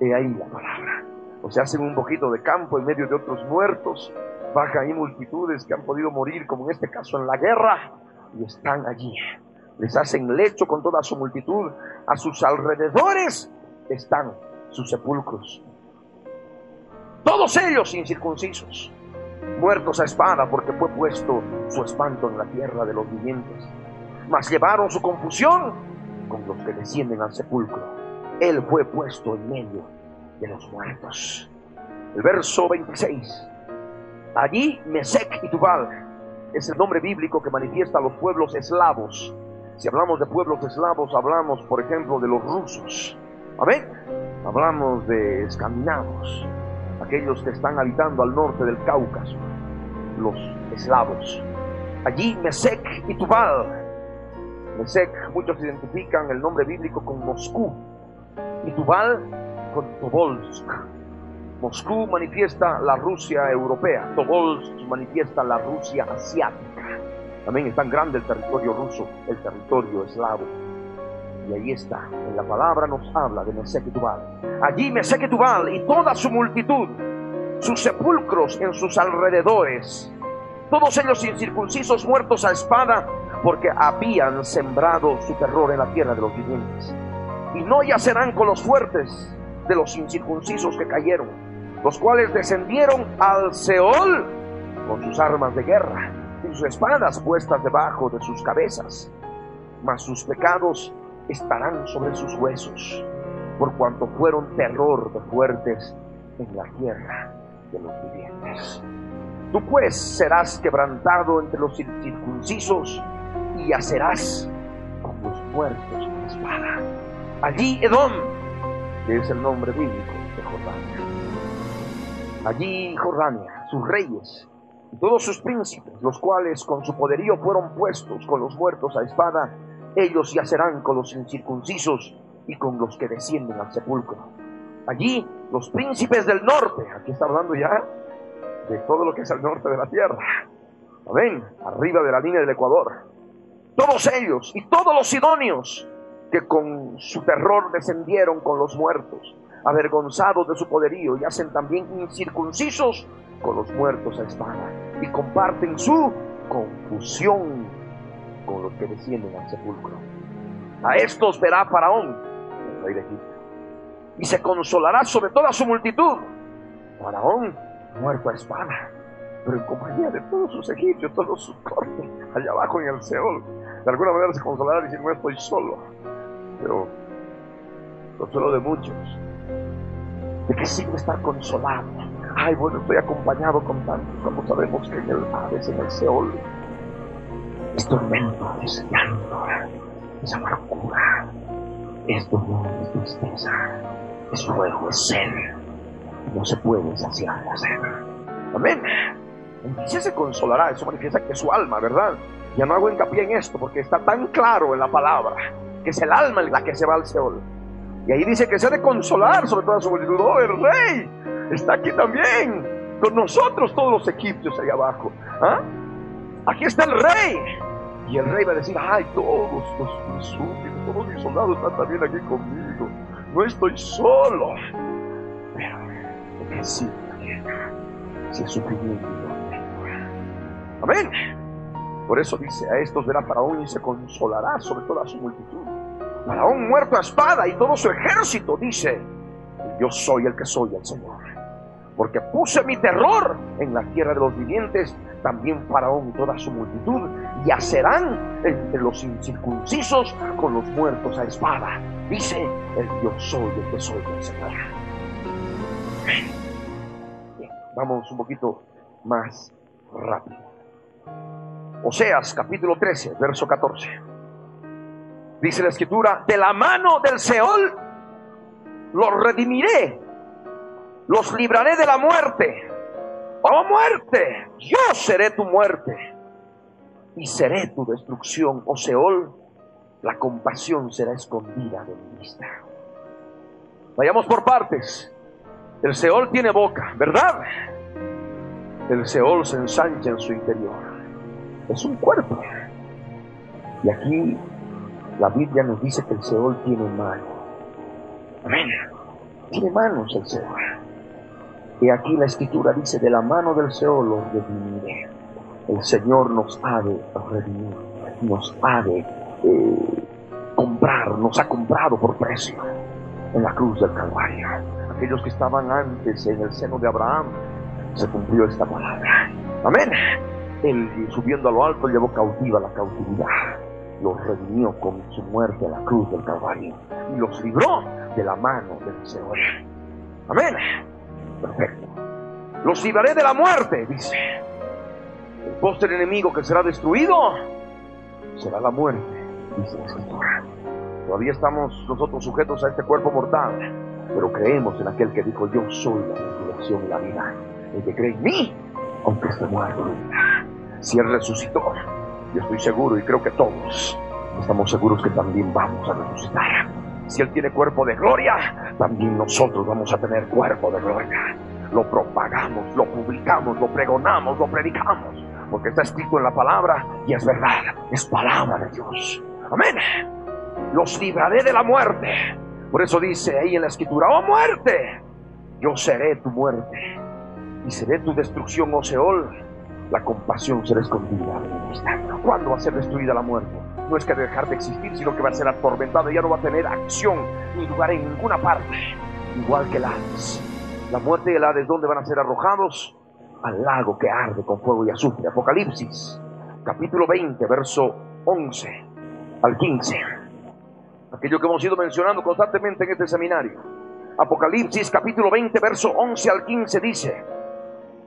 He ahí la palabra. O sea, hacen un poquito de campo en medio de otros muertos. Bajan ahí multitudes que han podido morir, como en este caso en la guerra, y están allí. Les hacen lecho con toda su multitud. A sus alrededores están sus sepulcros. Todos ellos incircuncisos, muertos a espada porque fue puesto su espanto en la tierra de los vivientes. Mas llevaron su confusión con los que descienden al sepulcro. Él fue puesto en medio de los muertos. El verso 26. Allí Mesec y Tubal es el nombre bíblico que manifiesta a los pueblos eslavos. Si hablamos de pueblos eslavos, hablamos, por ejemplo, de los rusos. Amén. Hablamos de escandinavos, aquellos que están habitando al norte del Cáucaso, los eslavos. Allí Mesec y Tubal. Mesec, muchos identifican el nombre bíblico con Moscú y Tubal con Tobolsk. Moscú manifiesta la Rusia europea, Tobolsk manifiesta la Rusia asiática. También es tan grande el territorio ruso, el territorio eslavo. Y ahí está, en la palabra nos habla de Mesec y Tubal. Allí Mesec y toda su multitud, sus sepulcros en sus alrededores, todos ellos incircuncisos muertos a espada, porque habían sembrado su terror en la tierra de los vivientes. Y no yacerán con los fuertes de los incircuncisos que cayeron, los cuales descendieron al Seol con sus armas de guerra sus espadas puestas debajo de sus cabezas. Mas sus pecados estarán sobre sus huesos, por cuanto fueron terror de fuertes en la tierra de los vivientes. Tú pues serás quebrantado entre los circuncisos y yacerás con los muertos con espada. Allí Edom, que es el nombre bíblico de Jordania. Allí Jordania, sus reyes y todos sus príncipes, los cuales con su poderío fueron puestos con los muertos a espada, ellos yacerán con los incircuncisos y con los que descienden al sepulcro. Allí los príncipes del norte, aquí está hablando ya de todo lo que es el norte de la tierra. Amén, arriba de la línea del Ecuador. Todos ellos y todos los sidonios que con su terror descendieron con los muertos, avergonzados de su poderío, y hacen también incircuncisos con los muertos a espada, y comparten su confusión con los que descienden al sepulcro. A estos verá Faraón, el rey de Egipto, y se consolará sobre toda su multitud. Faraón muerto a espada, pero en compañía de todos sus egipcios, todos sus cortes, allá abajo en el Seol. De alguna manera se consolará diciendo, no estoy solo, pero consuelo de muchos. ¿De qué sirve estar consolado? Ay, bueno, estoy acompañado con tantos, como sabemos que en el Hades, en el Seol, es tormento, es llanto, es amargura, es dolor, es tristeza, es fuego, es sed no se puede saciar la sed. Amén. Entonces se consolará, eso manifiesta que su alma, ¿verdad? Ya no hago hincapié en esto porque está tan claro en la palabra que es el alma la que se va al Seol. Y ahí dice que se ha de consolar sobre toda su multitud. Oh, el rey está aquí también, con nosotros todos los egipcios ahí abajo. ¿Ah? Aquí está el rey. Y el rey va a decir, ay, todos los, súbditos, todos mis soldados están también aquí conmigo. No estoy solo. Pero si es sufrimiento. Amén. Por eso dice, a estos verá Faraón y se consolará sobre toda su multitud. Faraón muerto a espada y todo su ejército dice, yo soy el que soy el Señor. Porque puse mi terror en la tierra de los vivientes, también Faraón y toda su multitud yacerán entre los incircuncisos con los muertos a espada. Dice el yo soy el que soy el Señor. Amén. Vamos un poquito más rápido. Oseas capítulo 13, verso 14. Dice la escritura, de la mano del Seol los redimiré, los libraré de la muerte. Oh muerte, yo seré tu muerte y seré tu destrucción. Oh Seol, la compasión será escondida de mi vista. Vayamos por partes. El Seol tiene boca, ¿verdad? El Seol se ensancha en su interior. Es un cuerpo. Y aquí la Biblia nos dice que el Seol tiene manos. Amén. Tiene manos el Seol. Y aquí la escritura dice, de la mano del Seol los redimiré. El Señor nos ha de redimir, nos ha de eh, comprar, nos ha comprado por precio en la cruz del Calvario aquellos que estaban antes en el seno de Abraham, se cumplió esta palabra. Amén. Él subiendo a lo alto llevó cautiva la cautividad. Los redimió con su muerte a la cruz del Calvario y los libró de la mano del Señor. Amén. Perfecto. Los libraré de la muerte, dice. El póster enemigo que será destruido será la muerte, dice la Escritura. Todavía estamos nosotros sujetos a este cuerpo mortal pero creemos en aquel que dijo, yo soy la resurrección y la vida. El que cree en mí, aunque esté muerto, Si Él resucitó, yo estoy seguro y creo que todos estamos seguros que también vamos a resucitar. Si Él tiene cuerpo de gloria, también nosotros vamos a tener cuerpo de gloria. Lo propagamos, lo publicamos, lo pregonamos, lo predicamos, porque está escrito en la palabra y es verdad, es palabra de Dios. Amén. Los libraré de la muerte por eso dice ahí en la escritura, oh muerte, yo seré tu muerte y seré tu destrucción, oh Seol. La compasión será escondida ¿Cuándo va a ser destruida la muerte? No es que dejar de existir, sino que va a ser atormentada y ya no va a tener acción ni lugar en ninguna parte. Igual que el Hades. La muerte y el Hades, ¿dónde van a ser arrojados? Al lago que arde con fuego y azufre. Apocalipsis, capítulo 20, verso 11 al 15 aquello que hemos ido mencionando constantemente en este seminario. Apocalipsis capítulo 20, verso 11 al 15 dice,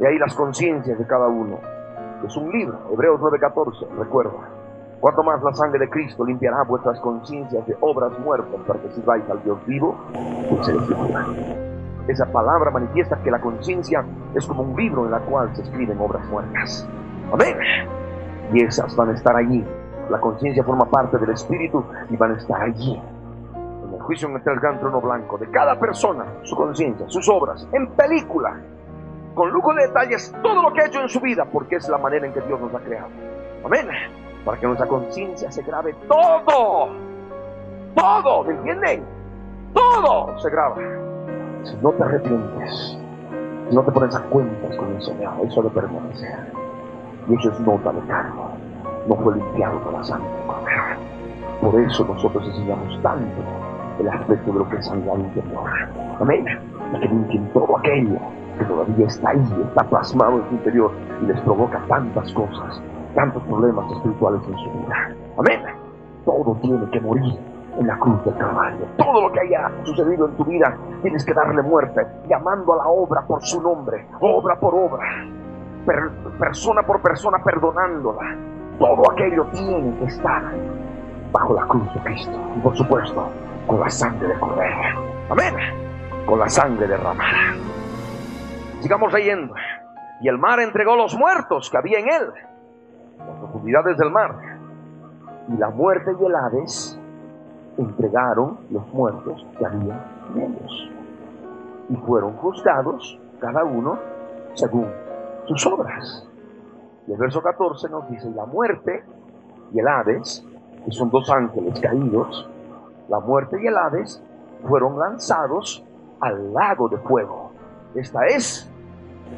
Y ahí las conciencias de cada uno. Es un libro, Hebreos 9:14, recuerda. Cuanto más la sangre de Cristo limpiará vuestras conciencias de obras muertas para que sirváis al Dios vivo, pues se les esa palabra manifiesta que la conciencia es como un libro en la cual se escriben obras muertas. Amén. Y esas van a estar allí. La conciencia forma parte del espíritu y van a estar allí. En el juicio en el gran trono blanco de cada persona, su conciencia, sus obras, en película, con lujo de detalles, todo lo que ha hecho en su vida, porque es la manera en que Dios nos ha creado. Amén. Para que nuestra conciencia se grabe todo. Todo, ¿me entienden? Todo se graba si no te arrepientes, si no te pones a cuentas con el Señor, eso de permanecer. Y eso es nota de cargo. No fue limpiado por la sangre Por eso nosotros enseñamos tanto el aspecto de lo que es sanidad interior. Amén. Para que limpien todo aquello que todavía está ahí, está plasmado en su interior y les provoca tantas cosas, tantos problemas espirituales en su vida. Amén. Todo tiene que morir en la cruz del Calvario. Todo lo que haya sucedido en tu vida, tienes que darle muerte, llamando a la obra por su nombre, obra por obra, persona por persona perdonándola. Todo aquello tiene que estar bajo la cruz de Cristo. Y por supuesto, con la sangre de Cordero. Amén. Con la sangre derramada. Sigamos leyendo. Y el mar entregó los muertos que había en él, las profundidades del mar. Y la muerte y el Hades entregaron los muertos que había en ellos. Y fueron juzgados cada uno según sus obras. Y el verso 14 nos dice, la muerte y el Hades, que son dos ángeles caídos, la muerte y el Hades fueron lanzados al lago de fuego. Esta es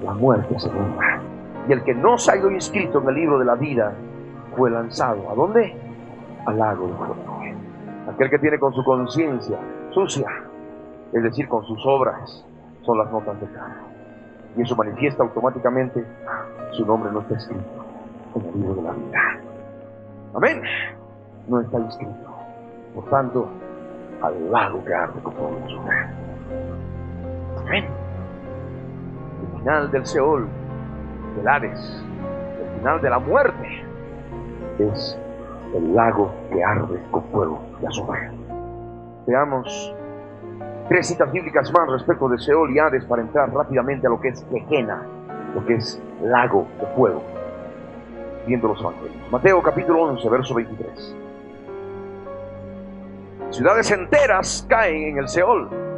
la muerte segunda. Y el que no ido inscrito en el libro de la vida fue lanzado. ¿A dónde? Al lago de fuego aquel que tiene con su conciencia sucia, es decir, con sus obras, son las notas de carro. Y eso manifiesta automáticamente su nombre no está escrito en el libro de la vida. Amén. No está escrito. Por tanto, al lado que arde todo su Amén. Final del Seol, del Hades, el final de la muerte, es el lago que arde con fuego de azufre. Veamos tres citas bíblicas más respecto de Seol y Hades para entrar rápidamente a lo que es Gehenna, lo que es lago de fuego, viendo los evangelios. Mateo capítulo 11, verso 23. Ciudades enteras caen en el Seol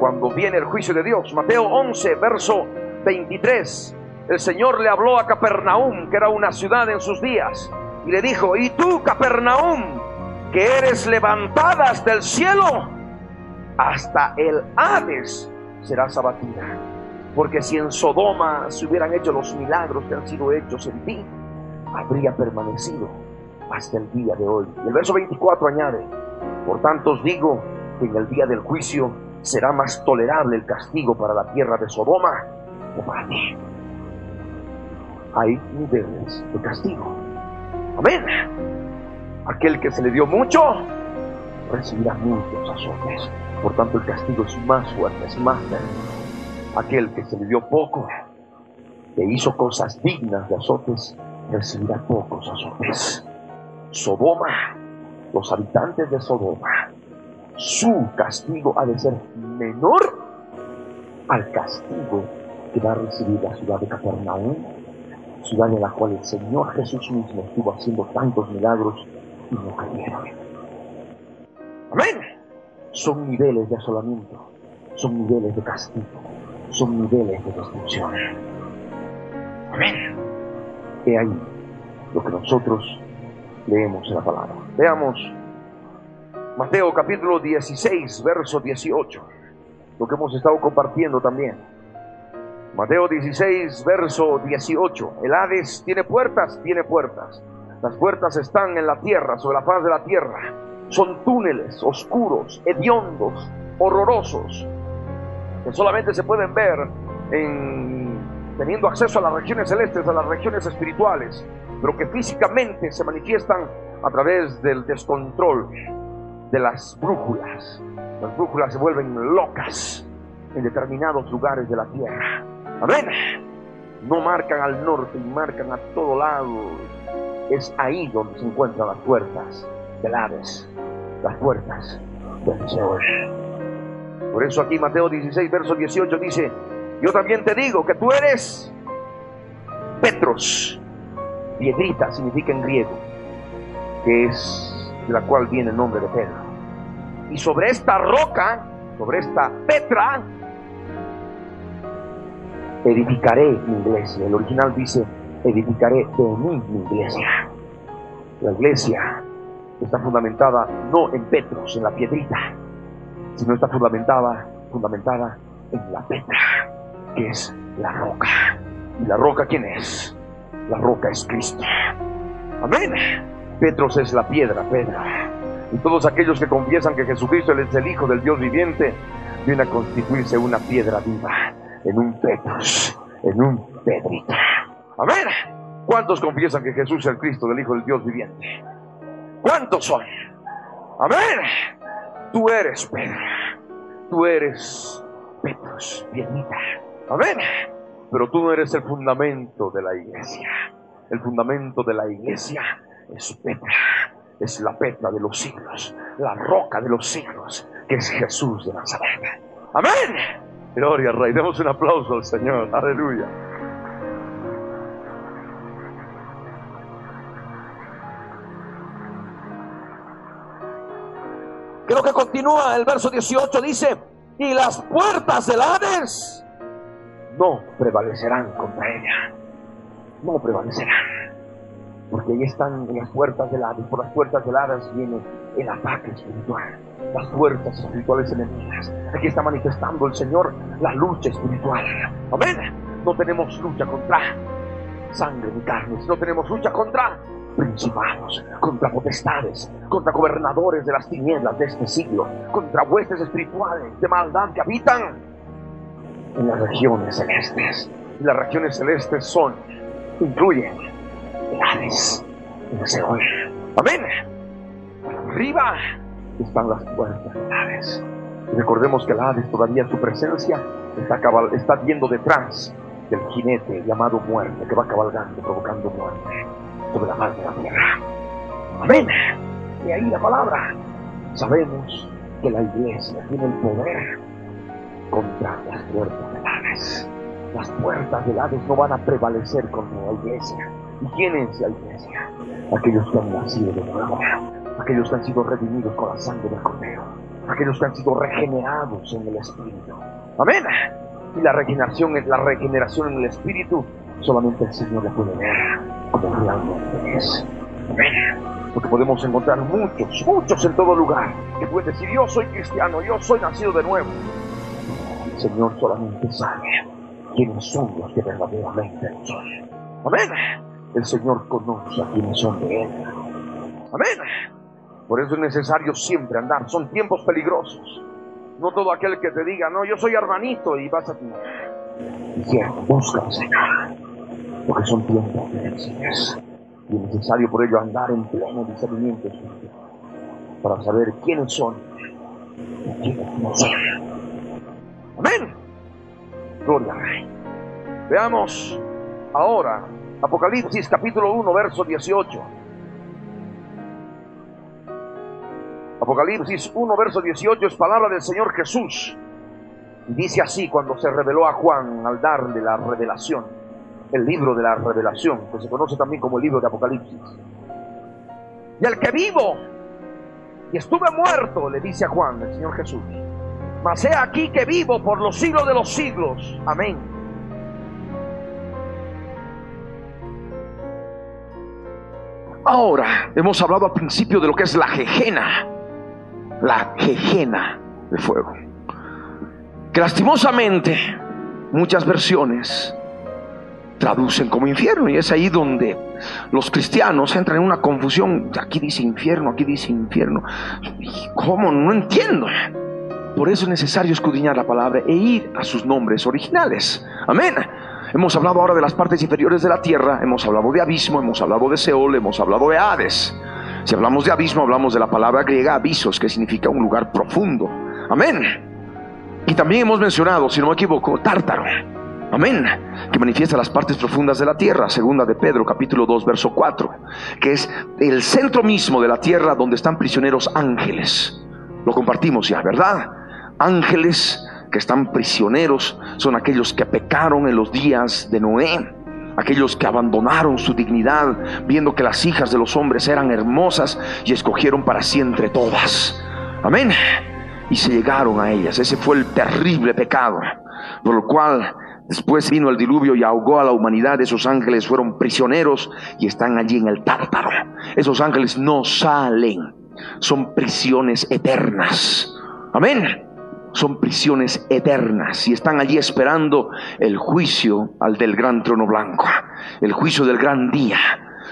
cuando viene el juicio de Dios. Mateo 11, verso 23. El Señor le habló a Capernaum, que era una ciudad en sus días y le dijo, ¿y tú, Capernaum, que eres levantada hasta el cielo? Hasta el Hades serás abatida. Porque si en Sodoma se hubieran hecho los milagros que han sido hechos en ti, habría permanecido hasta el día de hoy. Y el verso 24 añade, por tanto os digo que en el día del juicio será más tolerable el castigo para la tierra de Sodoma que para ti. Hay niveles de castigo. Amén. Aquel que se le dio mucho, recibirá muchos azotes. Por tanto, el castigo es más fuerte, es más grande. Aquel que se le dio poco, que hizo cosas dignas de azotes, recibirá pocos azotes. Sodoma, los habitantes de Sodoma, su castigo ha de ser menor al castigo que va a recibir la ciudad de Capernaum ciudad en la cual el Señor Jesús mismo estuvo haciendo tantos milagros y no cayeron. Amén. Son niveles de asolamiento, son niveles de castigo, son niveles de destrucción. Amén. He ahí lo que nosotros leemos en la palabra. Veamos Mateo capítulo 16, verso 18, lo que hemos estado compartiendo también. Mateo 16, verso 18. El Hades tiene puertas, tiene puertas. Las puertas están en la tierra, sobre la faz de la tierra. Son túneles oscuros, hediondos, horrorosos, que solamente se pueden ver en, teniendo acceso a las regiones celestes, a las regiones espirituales, pero que físicamente se manifiestan a través del descontrol de las brújulas. Las brújulas se vuelven locas en determinados lugares de la tierra. Amén. No marcan al norte y marcan a todo lado. Es ahí donde se encuentran las puertas del Hades, las puertas del Señor. Por eso aquí Mateo 16, verso 18 dice, yo también te digo que tú eres Petros, piedrita significa en griego, que es la cual viene el nombre de Pedro. Y sobre esta roca, sobre esta Petra, edificaré mi iglesia. El original dice, edificaré de mí mi iglesia. La iglesia está fundamentada no en Petros, en la piedrita, sino está fundamentada, fundamentada en la Petra, que es la roca. ¿Y la roca quién es? La roca es Cristo. Amén. Petros es la piedra, Pedra. Y todos aquellos que confiesan que Jesucristo es el Hijo del Dios viviente, viene a constituirse una piedra viva en un Petros, en un Pedrito. Amén. ¿Cuántos confiesan que Jesús es el Cristo del Hijo del Dios viviente? ¿Cuántos son? Amén. Tú eres Pedra. Tú eres Petros, piedrita. Amén. Pero tú no eres el fundamento de la iglesia. El fundamento de la iglesia es Petra. Es la Petra de los siglos. La roca de los siglos. Que es Jesús de Nazaret. Amén. Gloria al Rey. Demos un aplauso al Señor. Aleluya. Creo que continúa el verso 18. Dice, y las puertas del Hades no prevalecerán contra ella. No prevalecerán. Porque ahí están en las puertas del Hades. Por las puertas del Hades viene el ataque espiritual. Las fuerzas espirituales enemigas. Aquí está manifestando el Señor la lucha espiritual. Amén. No tenemos lucha contra sangre ni carne, no tenemos lucha contra principados, contra potestades, contra gobernadores de las tinieblas de este siglo, contra huestes espirituales de maldad que habitan en las regiones celestes. Y las regiones celestes son, incluyen el Hades, el Seol. Amén. Arriba están las puertas del Hades. Recordemos que el Hades todavía su presencia está, está viendo detrás del jinete llamado muerte que va cabalgando, provocando muerte sobre la faz de la tierra. Amén. Y ahí la palabra. Sabemos que la iglesia tiene el poder contra las puertas del Hades. Las puertas del Hades no van a prevalecer contra la iglesia. ¿Y es la iglesia? Aquellos que han nacido de nuevo, aquellos que han sido redimidos con la sangre del Cordero, aquellos que han sido regenerados en el Espíritu. Amén. Y la regeneración, la regeneración en el Espíritu, solamente el Señor la puede ver como realmente es. Porque podemos encontrar muchos, muchos en todo lugar que pueden decir, yo soy cristiano, yo soy nacido de nuevo. El Señor solamente sabe quiénes son los que verdaderamente son. Amén. El Señor conoce a quienes son de Él. Amén. Por eso es necesario siempre andar. Son tiempos peligrosos. No todo aquel que te diga, no, yo soy hermanito y vas a... Y busca al Señor porque son tiempos difíciles y es necesario por ello andar en pleno discernimiento para saber quiénes son y quiénes no son. Amén. Gloria. Veamos ahora Apocalipsis capítulo 1, verso 18. Apocalipsis 1, verso 18 es palabra del Señor Jesús. Dice así cuando se reveló a Juan al darle la revelación el libro de la revelación, que se conoce también como el libro de Apocalipsis. Y al que vivo y estuve muerto, le dice a Juan, el Señor Jesús, mas he aquí que vivo por los siglos de los siglos. Amén. Ahora, hemos hablado al principio de lo que es la jejena, la jejena de fuego. Que lastimosamente muchas versiones traducen como infierno y es ahí donde los cristianos entran en una confusión. Aquí dice infierno, aquí dice infierno. ¿Cómo? No entiendo. Por eso es necesario escudriñar la palabra e ir a sus nombres originales. Amén. Hemos hablado ahora de las partes inferiores de la tierra, hemos hablado de abismo, hemos hablado de Seol, hemos hablado de Hades. Si hablamos de abismo, hablamos de la palabra griega avisos, que significa un lugar profundo. Amén. Y también hemos mencionado, si no me equivoco, tártaro. Amén. Que manifiesta las partes profundas de la tierra, segunda de Pedro, capítulo 2, verso 4, que es el centro mismo de la tierra donde están prisioneros ángeles. Lo compartimos ya, ¿verdad? Ángeles que están prisioneros son aquellos que pecaron en los días de Noé, aquellos que abandonaron su dignidad, viendo que las hijas de los hombres eran hermosas y escogieron para sí entre todas. Amén. Y se llegaron a ellas. Ese fue el terrible pecado, por lo cual Después vino el diluvio y ahogó a la humanidad. Esos ángeles fueron prisioneros y están allí en el tártaro. Esos ángeles no salen. Son prisiones eternas. Amén son prisiones eternas y están allí esperando el juicio al del gran trono blanco, el juicio del gran día,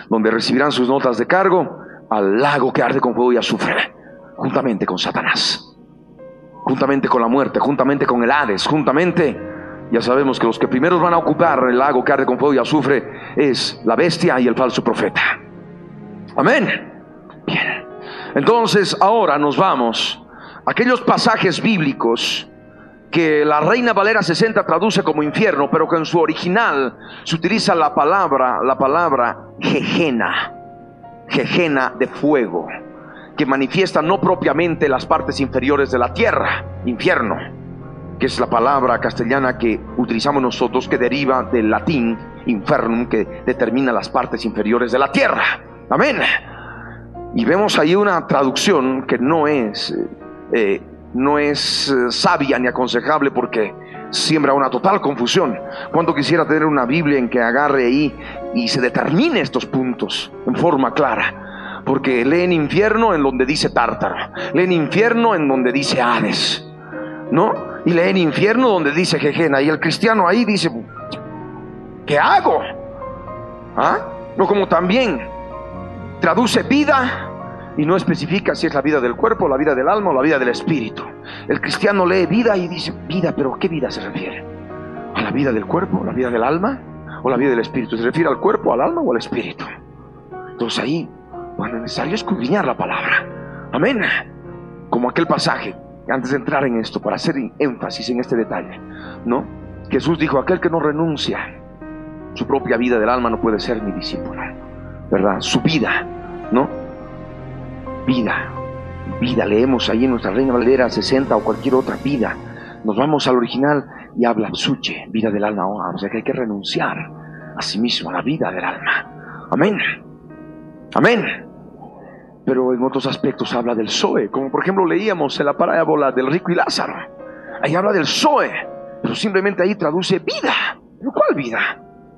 donde recibirán sus notas de cargo al lago que arde con fuego y azufre, juntamente con Satanás, juntamente con la muerte, juntamente con el Hades, juntamente, ya sabemos que los que primeros van a ocupar el lago que arde con fuego y azufre es la bestia y el falso profeta. Amén. Bien. Entonces ahora nos vamos aquellos pasajes bíblicos que la Reina Valera 60 traduce como infierno, pero que en su original se utiliza la palabra, la palabra jejena, jejena de fuego, que manifiesta no propiamente las partes inferiores de la tierra, infierno, que es la palabra castellana que utilizamos nosotros, que deriva del latín infernum, que determina las partes inferiores de la tierra. Amén. Y vemos ahí una traducción que no es eh, no es eh, sabia ni aconsejable porque siembra una total confusión. Cuando quisiera tener una Biblia en que agarre ahí y se determine estos puntos en forma clara. Porque leen infierno en donde dice tártaro, leen infierno en donde dice Hades, ¿no? Y leen infierno donde dice Jejena. Y el cristiano ahí dice, ¿qué hago? ¿Ah? No como también traduce vida y no especifica si es la vida del cuerpo, la vida del alma o la vida del espíritu. El cristiano lee vida y dice, vida, pero ¿qué vida se refiere? ¿A la vida del cuerpo, la vida del alma o la vida del espíritu? ¿Se refiere al cuerpo, al alma o al espíritu? Entonces ahí, bueno, es necesario escudriñar la palabra. Amén. Como aquel pasaje, antes de entrar en esto, para hacer énfasis en este detalle, ¿no? Jesús dijo, aquel que no renuncia su propia vida del alma no puede ser mi discípulo, ¿verdad? Su vida, ¿no? Vida, vida, leemos ahí en nuestra Reina Valera 60 o cualquier otra vida. Nos vamos al original y habla suche, vida del alma. O sea que hay que renunciar a sí mismo, a la vida del alma. Amén. Amén. Pero en otros aspectos habla del Zoe, como por ejemplo leíamos en la parábola del rico y Lázaro. Ahí habla del Zoe, pero simplemente ahí traduce vida. ¿Pero cuál vida?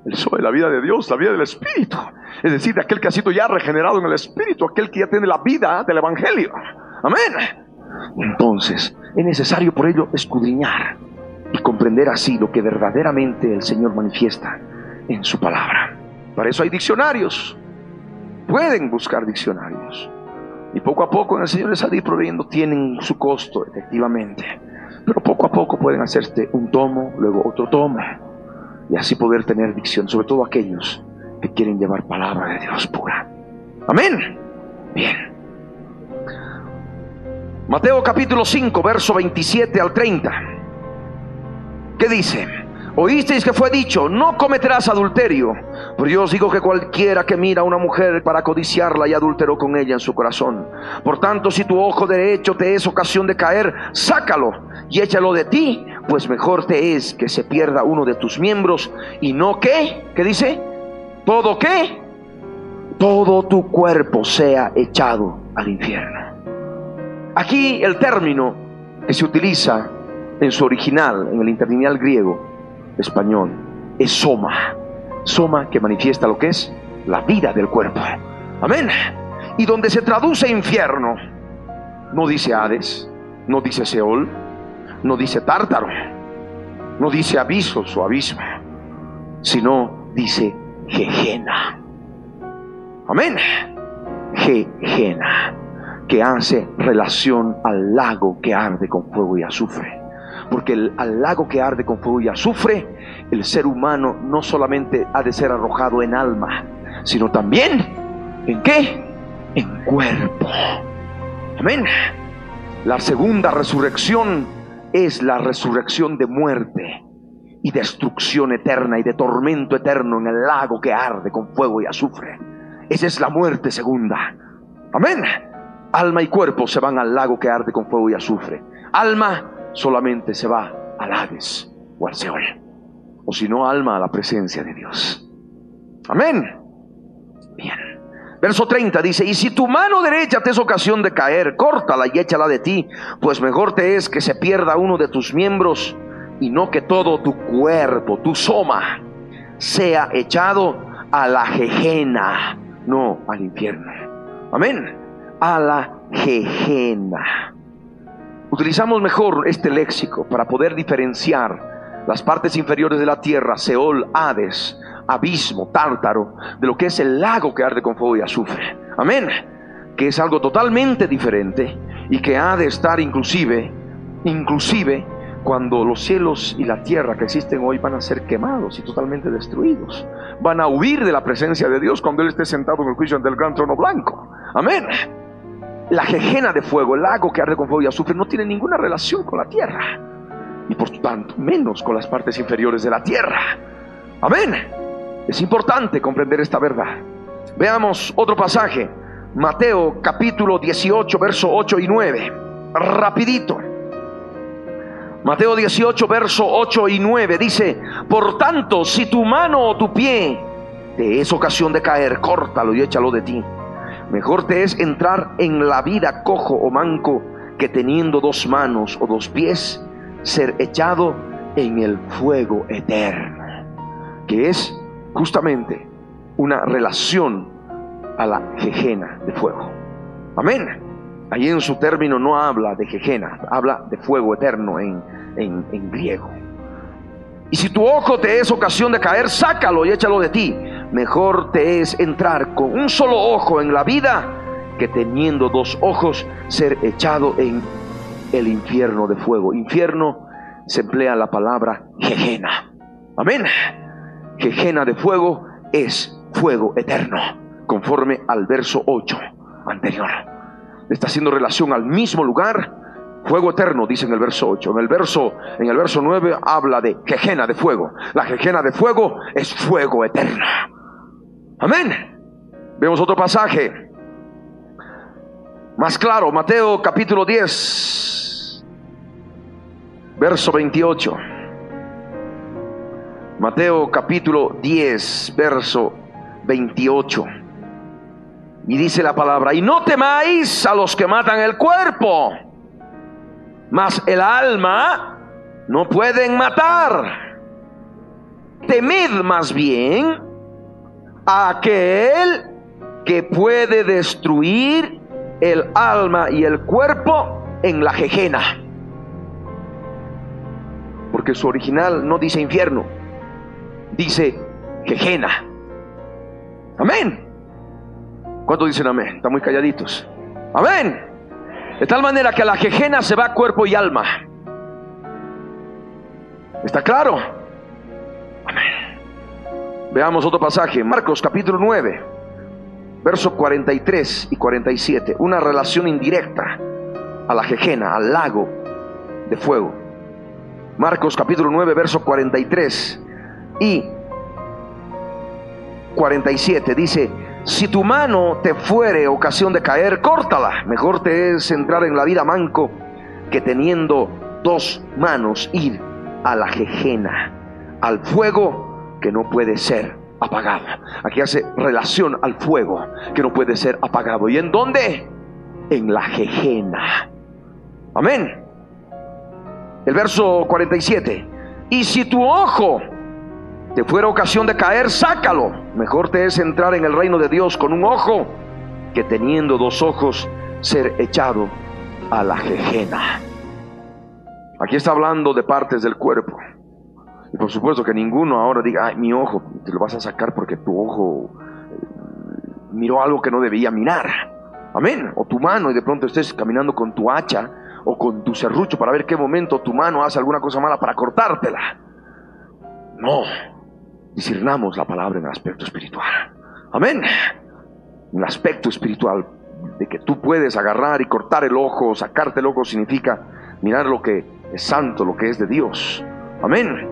El Zoe, la vida de Dios, la vida del Espíritu. Es decir, de aquel que ha sido ya regenerado en el Espíritu, aquel que ya tiene la vida del Evangelio. Amén. Entonces, es necesario por ello escudriñar y comprender así lo que verdaderamente el Señor manifiesta en su palabra. Para eso hay diccionarios. Pueden buscar diccionarios. Y poco a poco en el Señor les ha ido proveyendo, tienen su costo, efectivamente. Pero poco a poco pueden hacerte un tomo, luego otro tomo. Y así poder tener dicción, sobre todo aquellos que quieren llevar palabra de Dios pura. Amén. Bien. Mateo capítulo 5, verso 27 al 30. ¿Qué dice? Oísteis que fue dicho, no cometerás adulterio. Pero yo os digo que cualquiera que mira a una mujer para codiciarla y adulteró con ella en su corazón. Por tanto, si tu ojo derecho te es ocasión de caer, sácalo y échalo de ti, pues mejor te es que se pierda uno de tus miembros y no que, ¿qué dice? ¿Todo qué? Todo tu cuerpo sea echado al infierno. Aquí el término que se utiliza en su original, en el interlineal griego, español, es soma. Soma que manifiesta lo que es la vida del cuerpo. Amén. Y donde se traduce infierno, no dice Hades, no dice Seol, no dice Tártaro. No dice avisos o abismo, sino dice Gejena. Amén. Gejena, que hace relación al lago que arde con fuego y azufre. Porque al lago que arde con fuego y azufre, el ser humano no solamente ha de ser arrojado en alma, sino también en qué? En cuerpo. Amén. La segunda resurrección es la resurrección de muerte y destrucción eterna y de tormento eterno en el lago que arde con fuego y azufre. Esa es la muerte segunda. Amén. Alma y cuerpo se van al lago que arde con fuego y azufre. Alma solamente se va al Hades o al Seol. O si no, alma a la presencia de Dios. Amén. Bien. Verso 30 dice, y si tu mano derecha te es ocasión de caer, córtala y échala de ti, pues mejor te es que se pierda uno de tus miembros y no que todo tu cuerpo, tu soma, sea echado a la jejena, no al infierno. Amén. A la jejena. Utilizamos mejor este léxico para poder diferenciar las partes inferiores de la tierra, Seol, Hades, abismo, tártaro, de lo que es el lago que arde con fuego y azufre. Amén. Que es algo totalmente diferente y que ha de estar inclusive, inclusive cuando los cielos y la tierra que existen hoy van a ser quemados y totalmente destruidos. Van a huir de la presencia de Dios cuando Él esté sentado en el juicio del gran trono blanco. Amén. La jejena de fuego, el lago que arde con fuego y azufre, no tiene ninguna relación con la tierra. Y por tanto, menos con las partes inferiores de la tierra. Amén. Es importante comprender esta verdad. Veamos otro pasaje. Mateo capítulo 18, verso 8 y 9. Rapidito. Mateo 18, verso 8 y 9 dice, por tanto, si tu mano o tu pie te es ocasión de caer, córtalo y échalo de ti. Mejor te es entrar en la vida cojo o manco que teniendo dos manos o dos pies, ser echado en el fuego eterno, que es justamente una relación a la jejena de fuego. Amén. Ahí en su término no habla de jejena, habla de fuego eterno en, en, griego. Y si tu ojo te es ocasión de caer, sácalo y échalo de ti. Mejor te es entrar con un solo ojo en la vida que teniendo dos ojos ser echado en el infierno de fuego. Infierno se emplea la palabra jejena. Amén. Jejena de fuego es fuego eterno, conforme al verso 8 anterior está haciendo relación al mismo lugar. Fuego eterno, dice en el verso 8. En el verso, en el verso 9 habla de jejena de fuego. La jejena de fuego es fuego eterno. Amén. Vemos otro pasaje. Más claro, Mateo capítulo 10, verso 28. Mateo capítulo 10, verso 28. Y dice la palabra, y no temáis a los que matan el cuerpo, mas el alma no pueden matar. Temed más bien a aquel que puede destruir el alma y el cuerpo en la jejena. Porque su original no dice infierno, dice jejena. Amén. ¿Cuántos dicen amén? Están muy calladitos. Amén. De tal manera que a la jejena se va cuerpo y alma. ¿Está claro? Amén. Veamos otro pasaje. Marcos capítulo 9, versos 43 y 47. Una relación indirecta a la jejena, al lago de fuego. Marcos capítulo 9, verso 43 y 47 dice, si tu mano te fuere ocasión de caer, córtala. Mejor te es entrar en la vida manco que teniendo dos manos ir a la jejena, al fuego que no puede ser apagado. Aquí hace relación al fuego que no puede ser apagado. ¿Y en dónde? En la jejena. Amén. El verso 47. Y si tu ojo te fuera ocasión de caer, sácalo. Mejor te es entrar en el reino de Dios con un ojo que teniendo dos ojos ser echado a la jejena. Aquí está hablando de partes del cuerpo. Y por supuesto que ninguno ahora diga, ay, mi ojo, te lo vas a sacar porque tu ojo eh, miró algo que no debía mirar. Amén. O tu mano y de pronto estés caminando con tu hacha o con tu serrucho para ver qué momento tu mano hace alguna cosa mala para cortártela. No. Discernamos la palabra en el aspecto espiritual. Amén. En el aspecto espiritual de que tú puedes agarrar y cortar el ojo, sacarte el ojo significa mirar lo que es santo, lo que es de Dios. Amén.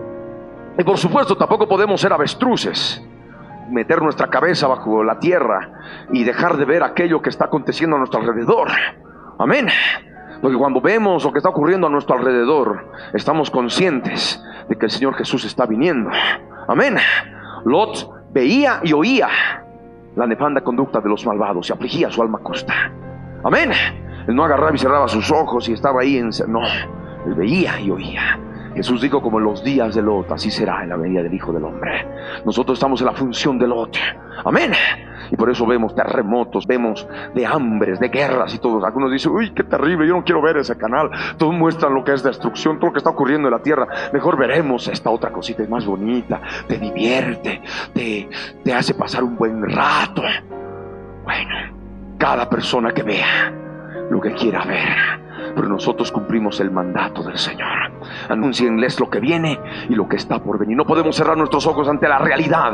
Y por supuesto tampoco podemos ser avestruces, meter nuestra cabeza bajo la tierra y dejar de ver aquello que está aconteciendo a nuestro alrededor. Amén. Porque cuando vemos lo que está ocurriendo a nuestro alrededor, estamos conscientes de que el Señor Jesús está viniendo. Amén. Lot veía y oía la nefanda conducta de los malvados y afligía su alma costa. Amén. Él no agarraba y cerraba sus ojos y estaba ahí en... No, él veía y oía. Jesús dijo como en los días de Lot, así será en la venida del Hijo del Hombre. Nosotros estamos en la función de Lot. Amén. Y por eso vemos terremotos, vemos de hambres, de guerras y todo. Algunos dicen, uy, qué terrible, yo no quiero ver ese canal. Todos muestran lo que es destrucción, todo lo que está ocurriendo en la tierra. Mejor veremos esta otra cosita, es más bonita, te divierte, te, te hace pasar un buen rato. Bueno, cada persona que vea lo que quiera ver pero nosotros cumplimos el mandato del Señor. Anuncienles lo que viene y lo que está por venir. No podemos cerrar nuestros ojos ante la realidad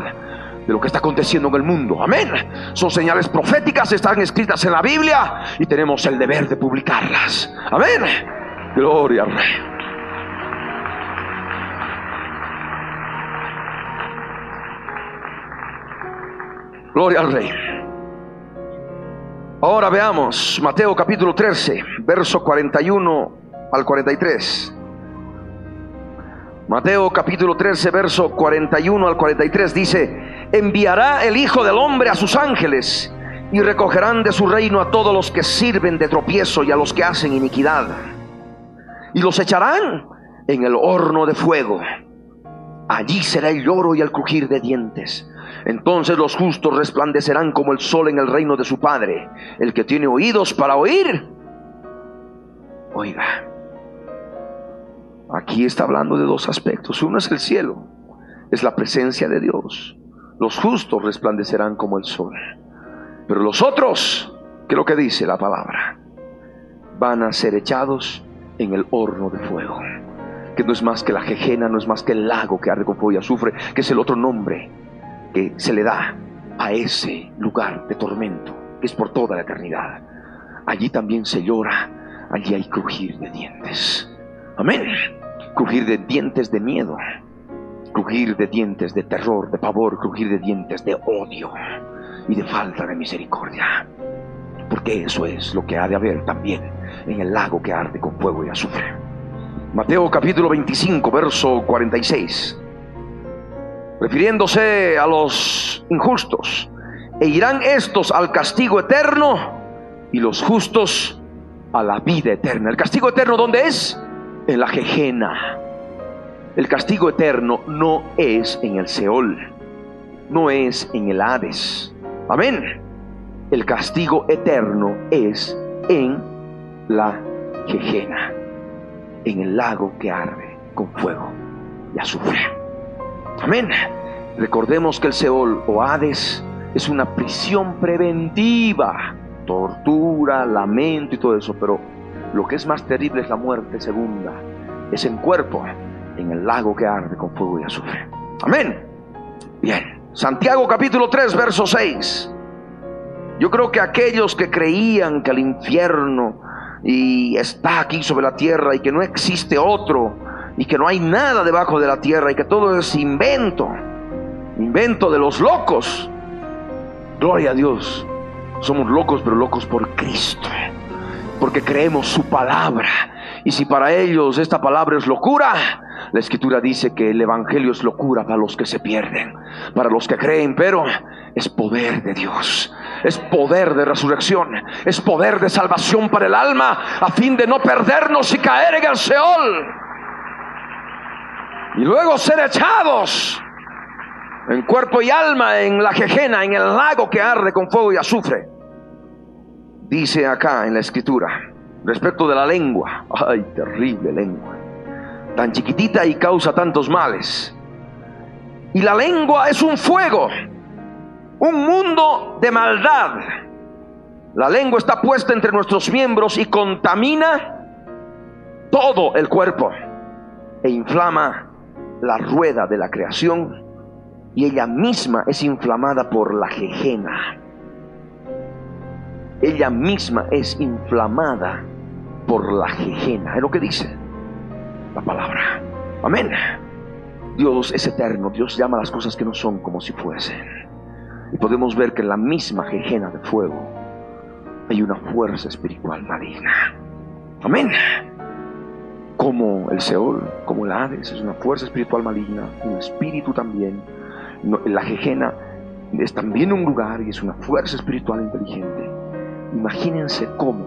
de lo que está aconteciendo en el mundo. Amén. Son señales proféticas, están escritas en la Biblia y tenemos el deber de publicarlas. Amén. Gloria al Rey. Gloria al Rey. Ahora veamos Mateo capítulo 13, verso 41 al 43. Mateo capítulo 13, verso 41 al 43 dice, enviará el Hijo del Hombre a sus ángeles y recogerán de su reino a todos los que sirven de tropiezo y a los que hacen iniquidad. Y los echarán en el horno de fuego. Allí será el lloro y el crujir de dientes. Entonces los justos resplandecerán como el sol en el reino de su Padre. El que tiene oídos para oír, oiga. Aquí está hablando de dos aspectos. Uno es el cielo, es la presencia de Dios. Los justos resplandecerán como el sol. Pero los otros, ¿qué es lo que dice la palabra? Van a ser echados en el horno de fuego. Que no es más que la jejena, no es más que el lago que arde con fuego y azufre, que es el otro nombre que se le da a ese lugar de tormento, que es por toda la eternidad. Allí también se llora, allí hay crujir de dientes. Amén. Crujir de dientes de miedo, crujir de dientes de terror, de pavor, crujir de dientes de odio y de falta de misericordia. Porque eso es lo que ha de haber también en el lago que arde con fuego y azufre. Mateo capítulo 25, verso 46 refiriéndose a los injustos. E irán estos al castigo eterno y los justos a la vida eterna. ¿El castigo eterno dónde es? En la jejena. El castigo eterno no es en el Seol, no es en el Hades. Amén. El castigo eterno es en la jejena, en el lago que arde con fuego y azufre. Amén. Recordemos que el Seol o Hades es una prisión preventiva, tortura, lamento y todo eso, pero lo que es más terrible es la muerte segunda, es en cuerpo, en el lago que arde con fuego y azufre. Amén. Bien, Santiago capítulo 3, verso 6. Yo creo que aquellos que creían que el infierno y está aquí sobre la tierra y que no existe otro, y que no hay nada debajo de la tierra y que todo es invento, invento de los locos. Gloria a Dios. Somos locos, pero locos por Cristo, porque creemos su palabra. Y si para ellos esta palabra es locura, la escritura dice que el Evangelio es locura para los que se pierden, para los que creen, pero es poder de Dios, es poder de resurrección, es poder de salvación para el alma, a fin de no perdernos y caer en el Seol y luego ser echados en cuerpo y alma en la jejena, en el lago que arde con fuego y azufre. Dice acá en la escritura, respecto de la lengua, ay, terrible lengua, tan chiquitita y causa tantos males. Y la lengua es un fuego, un mundo de maldad. La lengua está puesta entre nuestros miembros y contamina todo el cuerpo e inflama la rueda de la creación y ella misma es inflamada por la jejena. Ella misma es inflamada por la jejena. Es lo que dice la palabra. Amén. Dios es eterno. Dios llama las cosas que no son como si fuesen. Y podemos ver que en la misma jejena de fuego hay una fuerza espiritual maligna. Amén. Como el Seol, como el Hades, es una fuerza espiritual maligna, un espíritu también la jejena es también un lugar y es una fuerza espiritual inteligente. Imagínense cómo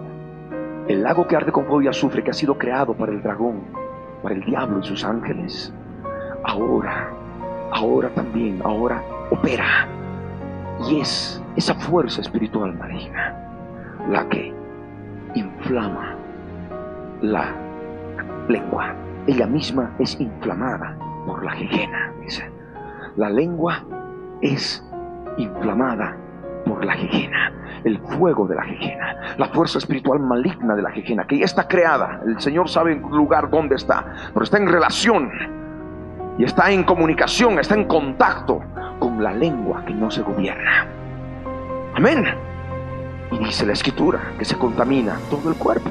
el lago que arde con fuego y azufre, que ha sido creado para el dragón, para el diablo y sus ángeles, ahora, ahora también, ahora opera. Y es esa fuerza espiritual maligna la que inflama la lengua. Ella misma es inflamada por la jejena, dice. La lengua es inflamada por la jejena, el fuego de la jejena, la fuerza espiritual maligna de la jejena, que ya está creada. El Señor sabe en lugar dónde está, pero está en relación y está en comunicación, está en contacto con la lengua que no se gobierna. Amén. Y dice la escritura que se contamina todo el cuerpo.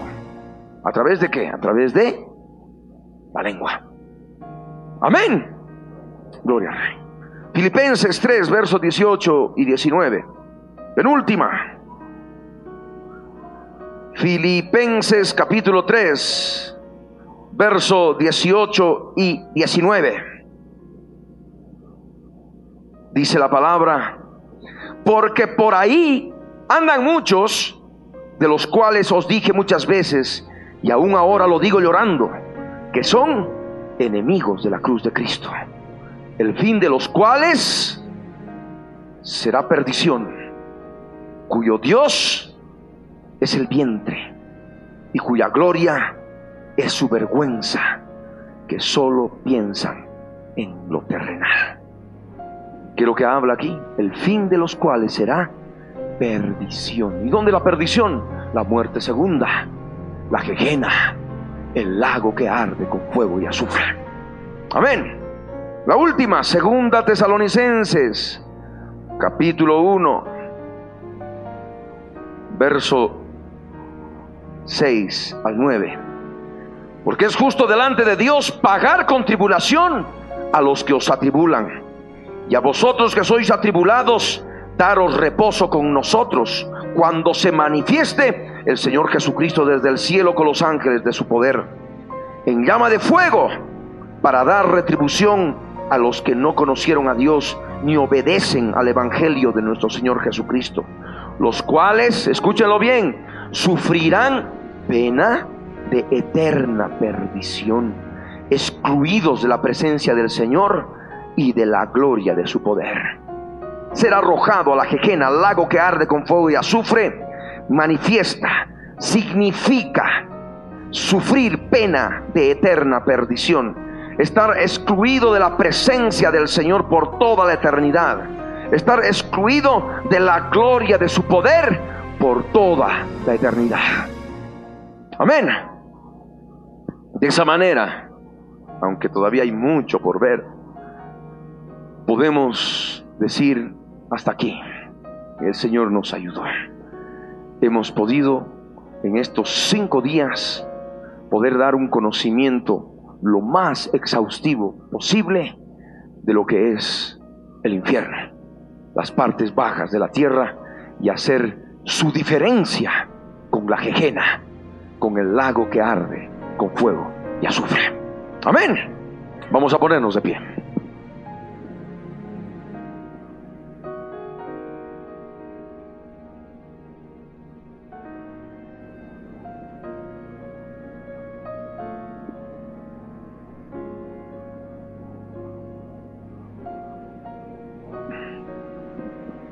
¿A través de qué? A través de la lengua. Amén. Gloria al Rey. Filipenses 3, versos 18 y 19. Penúltima. Filipenses capítulo 3, verso 18 y 19. Dice la palabra, porque por ahí andan muchos, de los cuales os dije muchas veces, y aún ahora lo digo llorando, que son enemigos de la cruz de Cristo el fin de los cuales será perdición, cuyo Dios es el vientre y cuya gloria es su vergüenza, que solo piensan en lo terrenal. ¿Qué es lo que habla aquí? El fin de los cuales será perdición. ¿Y dónde la perdición? La muerte segunda, la jejena, el lago que arde con fuego y azufre. Amén. La última, segunda Tesalonicenses, capítulo 1, verso 6 al 9. Porque es justo delante de Dios pagar con tribulación a los que os atribulan. Y a vosotros que sois atribulados, daros reposo con nosotros cuando se manifieste el Señor Jesucristo desde el cielo con los ángeles de su poder, en llama de fuego, para dar retribución a los que no conocieron a Dios ni obedecen al Evangelio de nuestro Señor Jesucristo, los cuales, escúchenlo bien, sufrirán pena de eterna perdición, excluidos de la presencia del Señor y de la gloria de su poder. Ser arrojado a la jejena, lago que arde con fuego y azufre, manifiesta, significa sufrir pena de eterna perdición estar excluido de la presencia del Señor por toda la eternidad, estar excluido de la gloria de su poder por toda la eternidad. Amén. De esa manera, aunque todavía hay mucho por ver, podemos decir hasta aquí, el Señor nos ayudó. Hemos podido en estos cinco días poder dar un conocimiento lo más exhaustivo posible de lo que es el infierno, las partes bajas de la tierra y hacer su diferencia con la jejena, con el lago que arde con fuego y azufre. Amén. Vamos a ponernos de pie.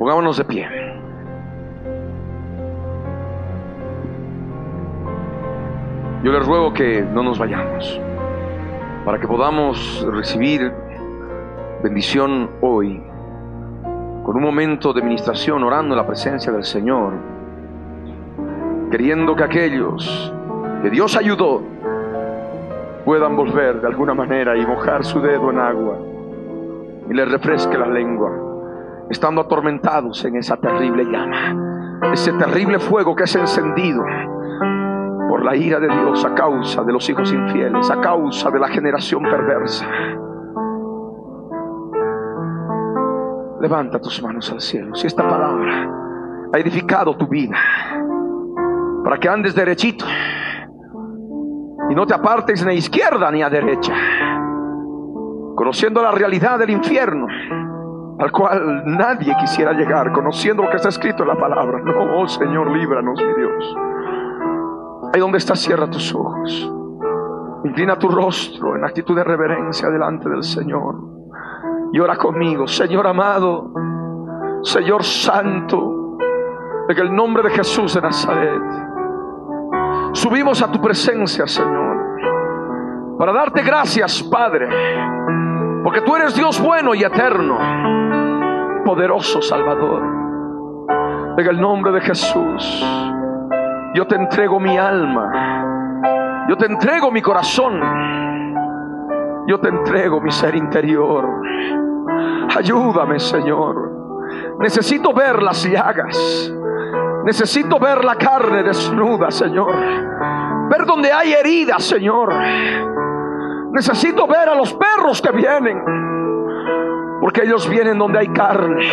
Pongámonos de pie. Yo les ruego que no nos vayamos, para que podamos recibir bendición hoy, con un momento de ministración orando en la presencia del Señor, queriendo que aquellos que Dios ayudó puedan volver de alguna manera y mojar su dedo en agua y les refresque la lengua, estando atormentados en esa terrible llama, ese terrible fuego que es encendido por la ira de Dios a causa de los hijos infieles, a causa de la generación perversa. Levanta tus manos al cielo. Si esta palabra ha edificado tu vida, para que andes derechito y no te apartes ni a izquierda ni a derecha, conociendo la realidad del infierno, al cual nadie quisiera llegar, conociendo lo que está escrito en la palabra. No, oh Señor, líbranos, mi Dios. Ahí donde estás, cierra tus ojos. Inclina tu rostro en actitud de reverencia delante del Señor. Y ora conmigo, Señor amado, Señor santo, en el nombre de Jesús de Nazaret. Subimos a tu presencia, Señor, para darte gracias, Padre, porque tú eres Dios bueno y eterno, poderoso Salvador. En el nombre de Jesús, yo te entrego mi alma, yo te entrego mi corazón, yo te entrego mi ser interior. Ayúdame, Señor. Necesito ver las llagas. Necesito ver la carne desnuda, Señor. Ver donde hay heridas, Señor. Necesito ver a los perros que vienen. Porque ellos vienen donde hay carne.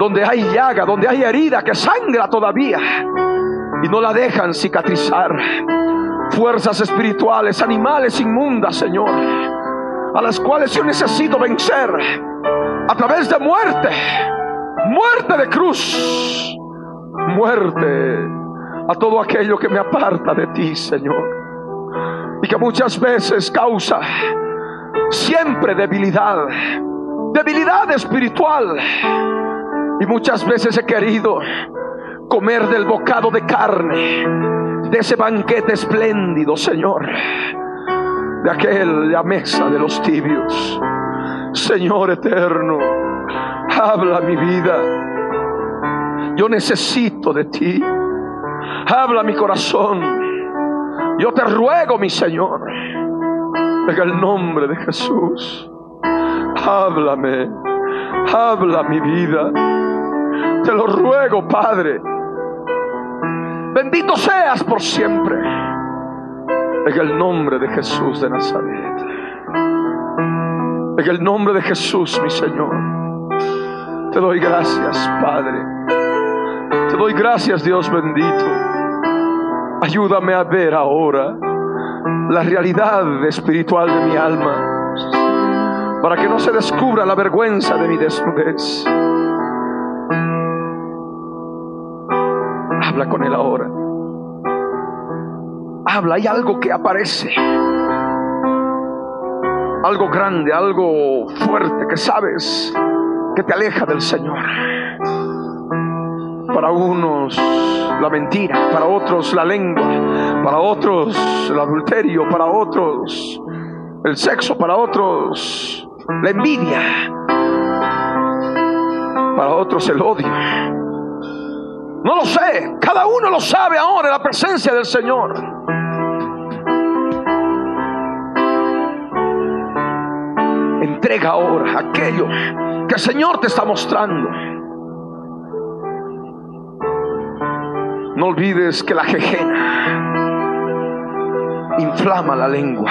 Donde hay llaga, donde hay herida que sangra todavía. Y no la dejan cicatrizar. Fuerzas espirituales, animales inmundas, Señor. A las cuales yo necesito vencer. A través de muerte. Muerte de cruz. Muerte a todo aquello que me aparta de ti, Señor y que muchas veces causa siempre debilidad, debilidad espiritual. Y muchas veces he querido comer del bocado de carne, de ese banquete espléndido, Señor, de aquel, la mesa de los tibios. Señor eterno, habla mi vida. Yo necesito de ti. Habla mi corazón. Yo te ruego, mi Señor, en el nombre de Jesús, háblame, habla mi vida. Te lo ruego, Padre. Bendito seas por siempre. En el nombre de Jesús de Nazaret. En el nombre de Jesús, mi Señor. Te doy gracias, Padre. Te doy gracias, Dios bendito. Ayúdame a ver ahora la realidad espiritual de mi alma para que no se descubra la vergüenza de mi desnudez. Habla con él ahora. Habla, hay algo que aparece. Algo grande, algo fuerte que sabes que te aleja del Señor. Para unos la mentira, para otros la lengua, para otros el adulterio, para otros el sexo, para otros la envidia, para otros el odio. No lo sé, cada uno lo sabe ahora en la presencia del Señor. Entrega ahora aquello que el Señor te está mostrando. No olvides que la jejena inflama la lengua.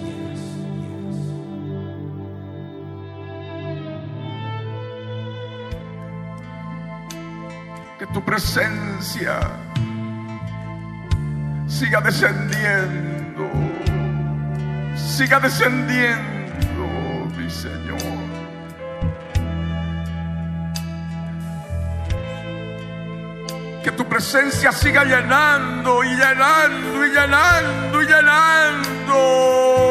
Que tu presencia siga descendiendo, siga descendiendo, mi Señor. tu presencia siga llenando y llenando y llenando y llenando.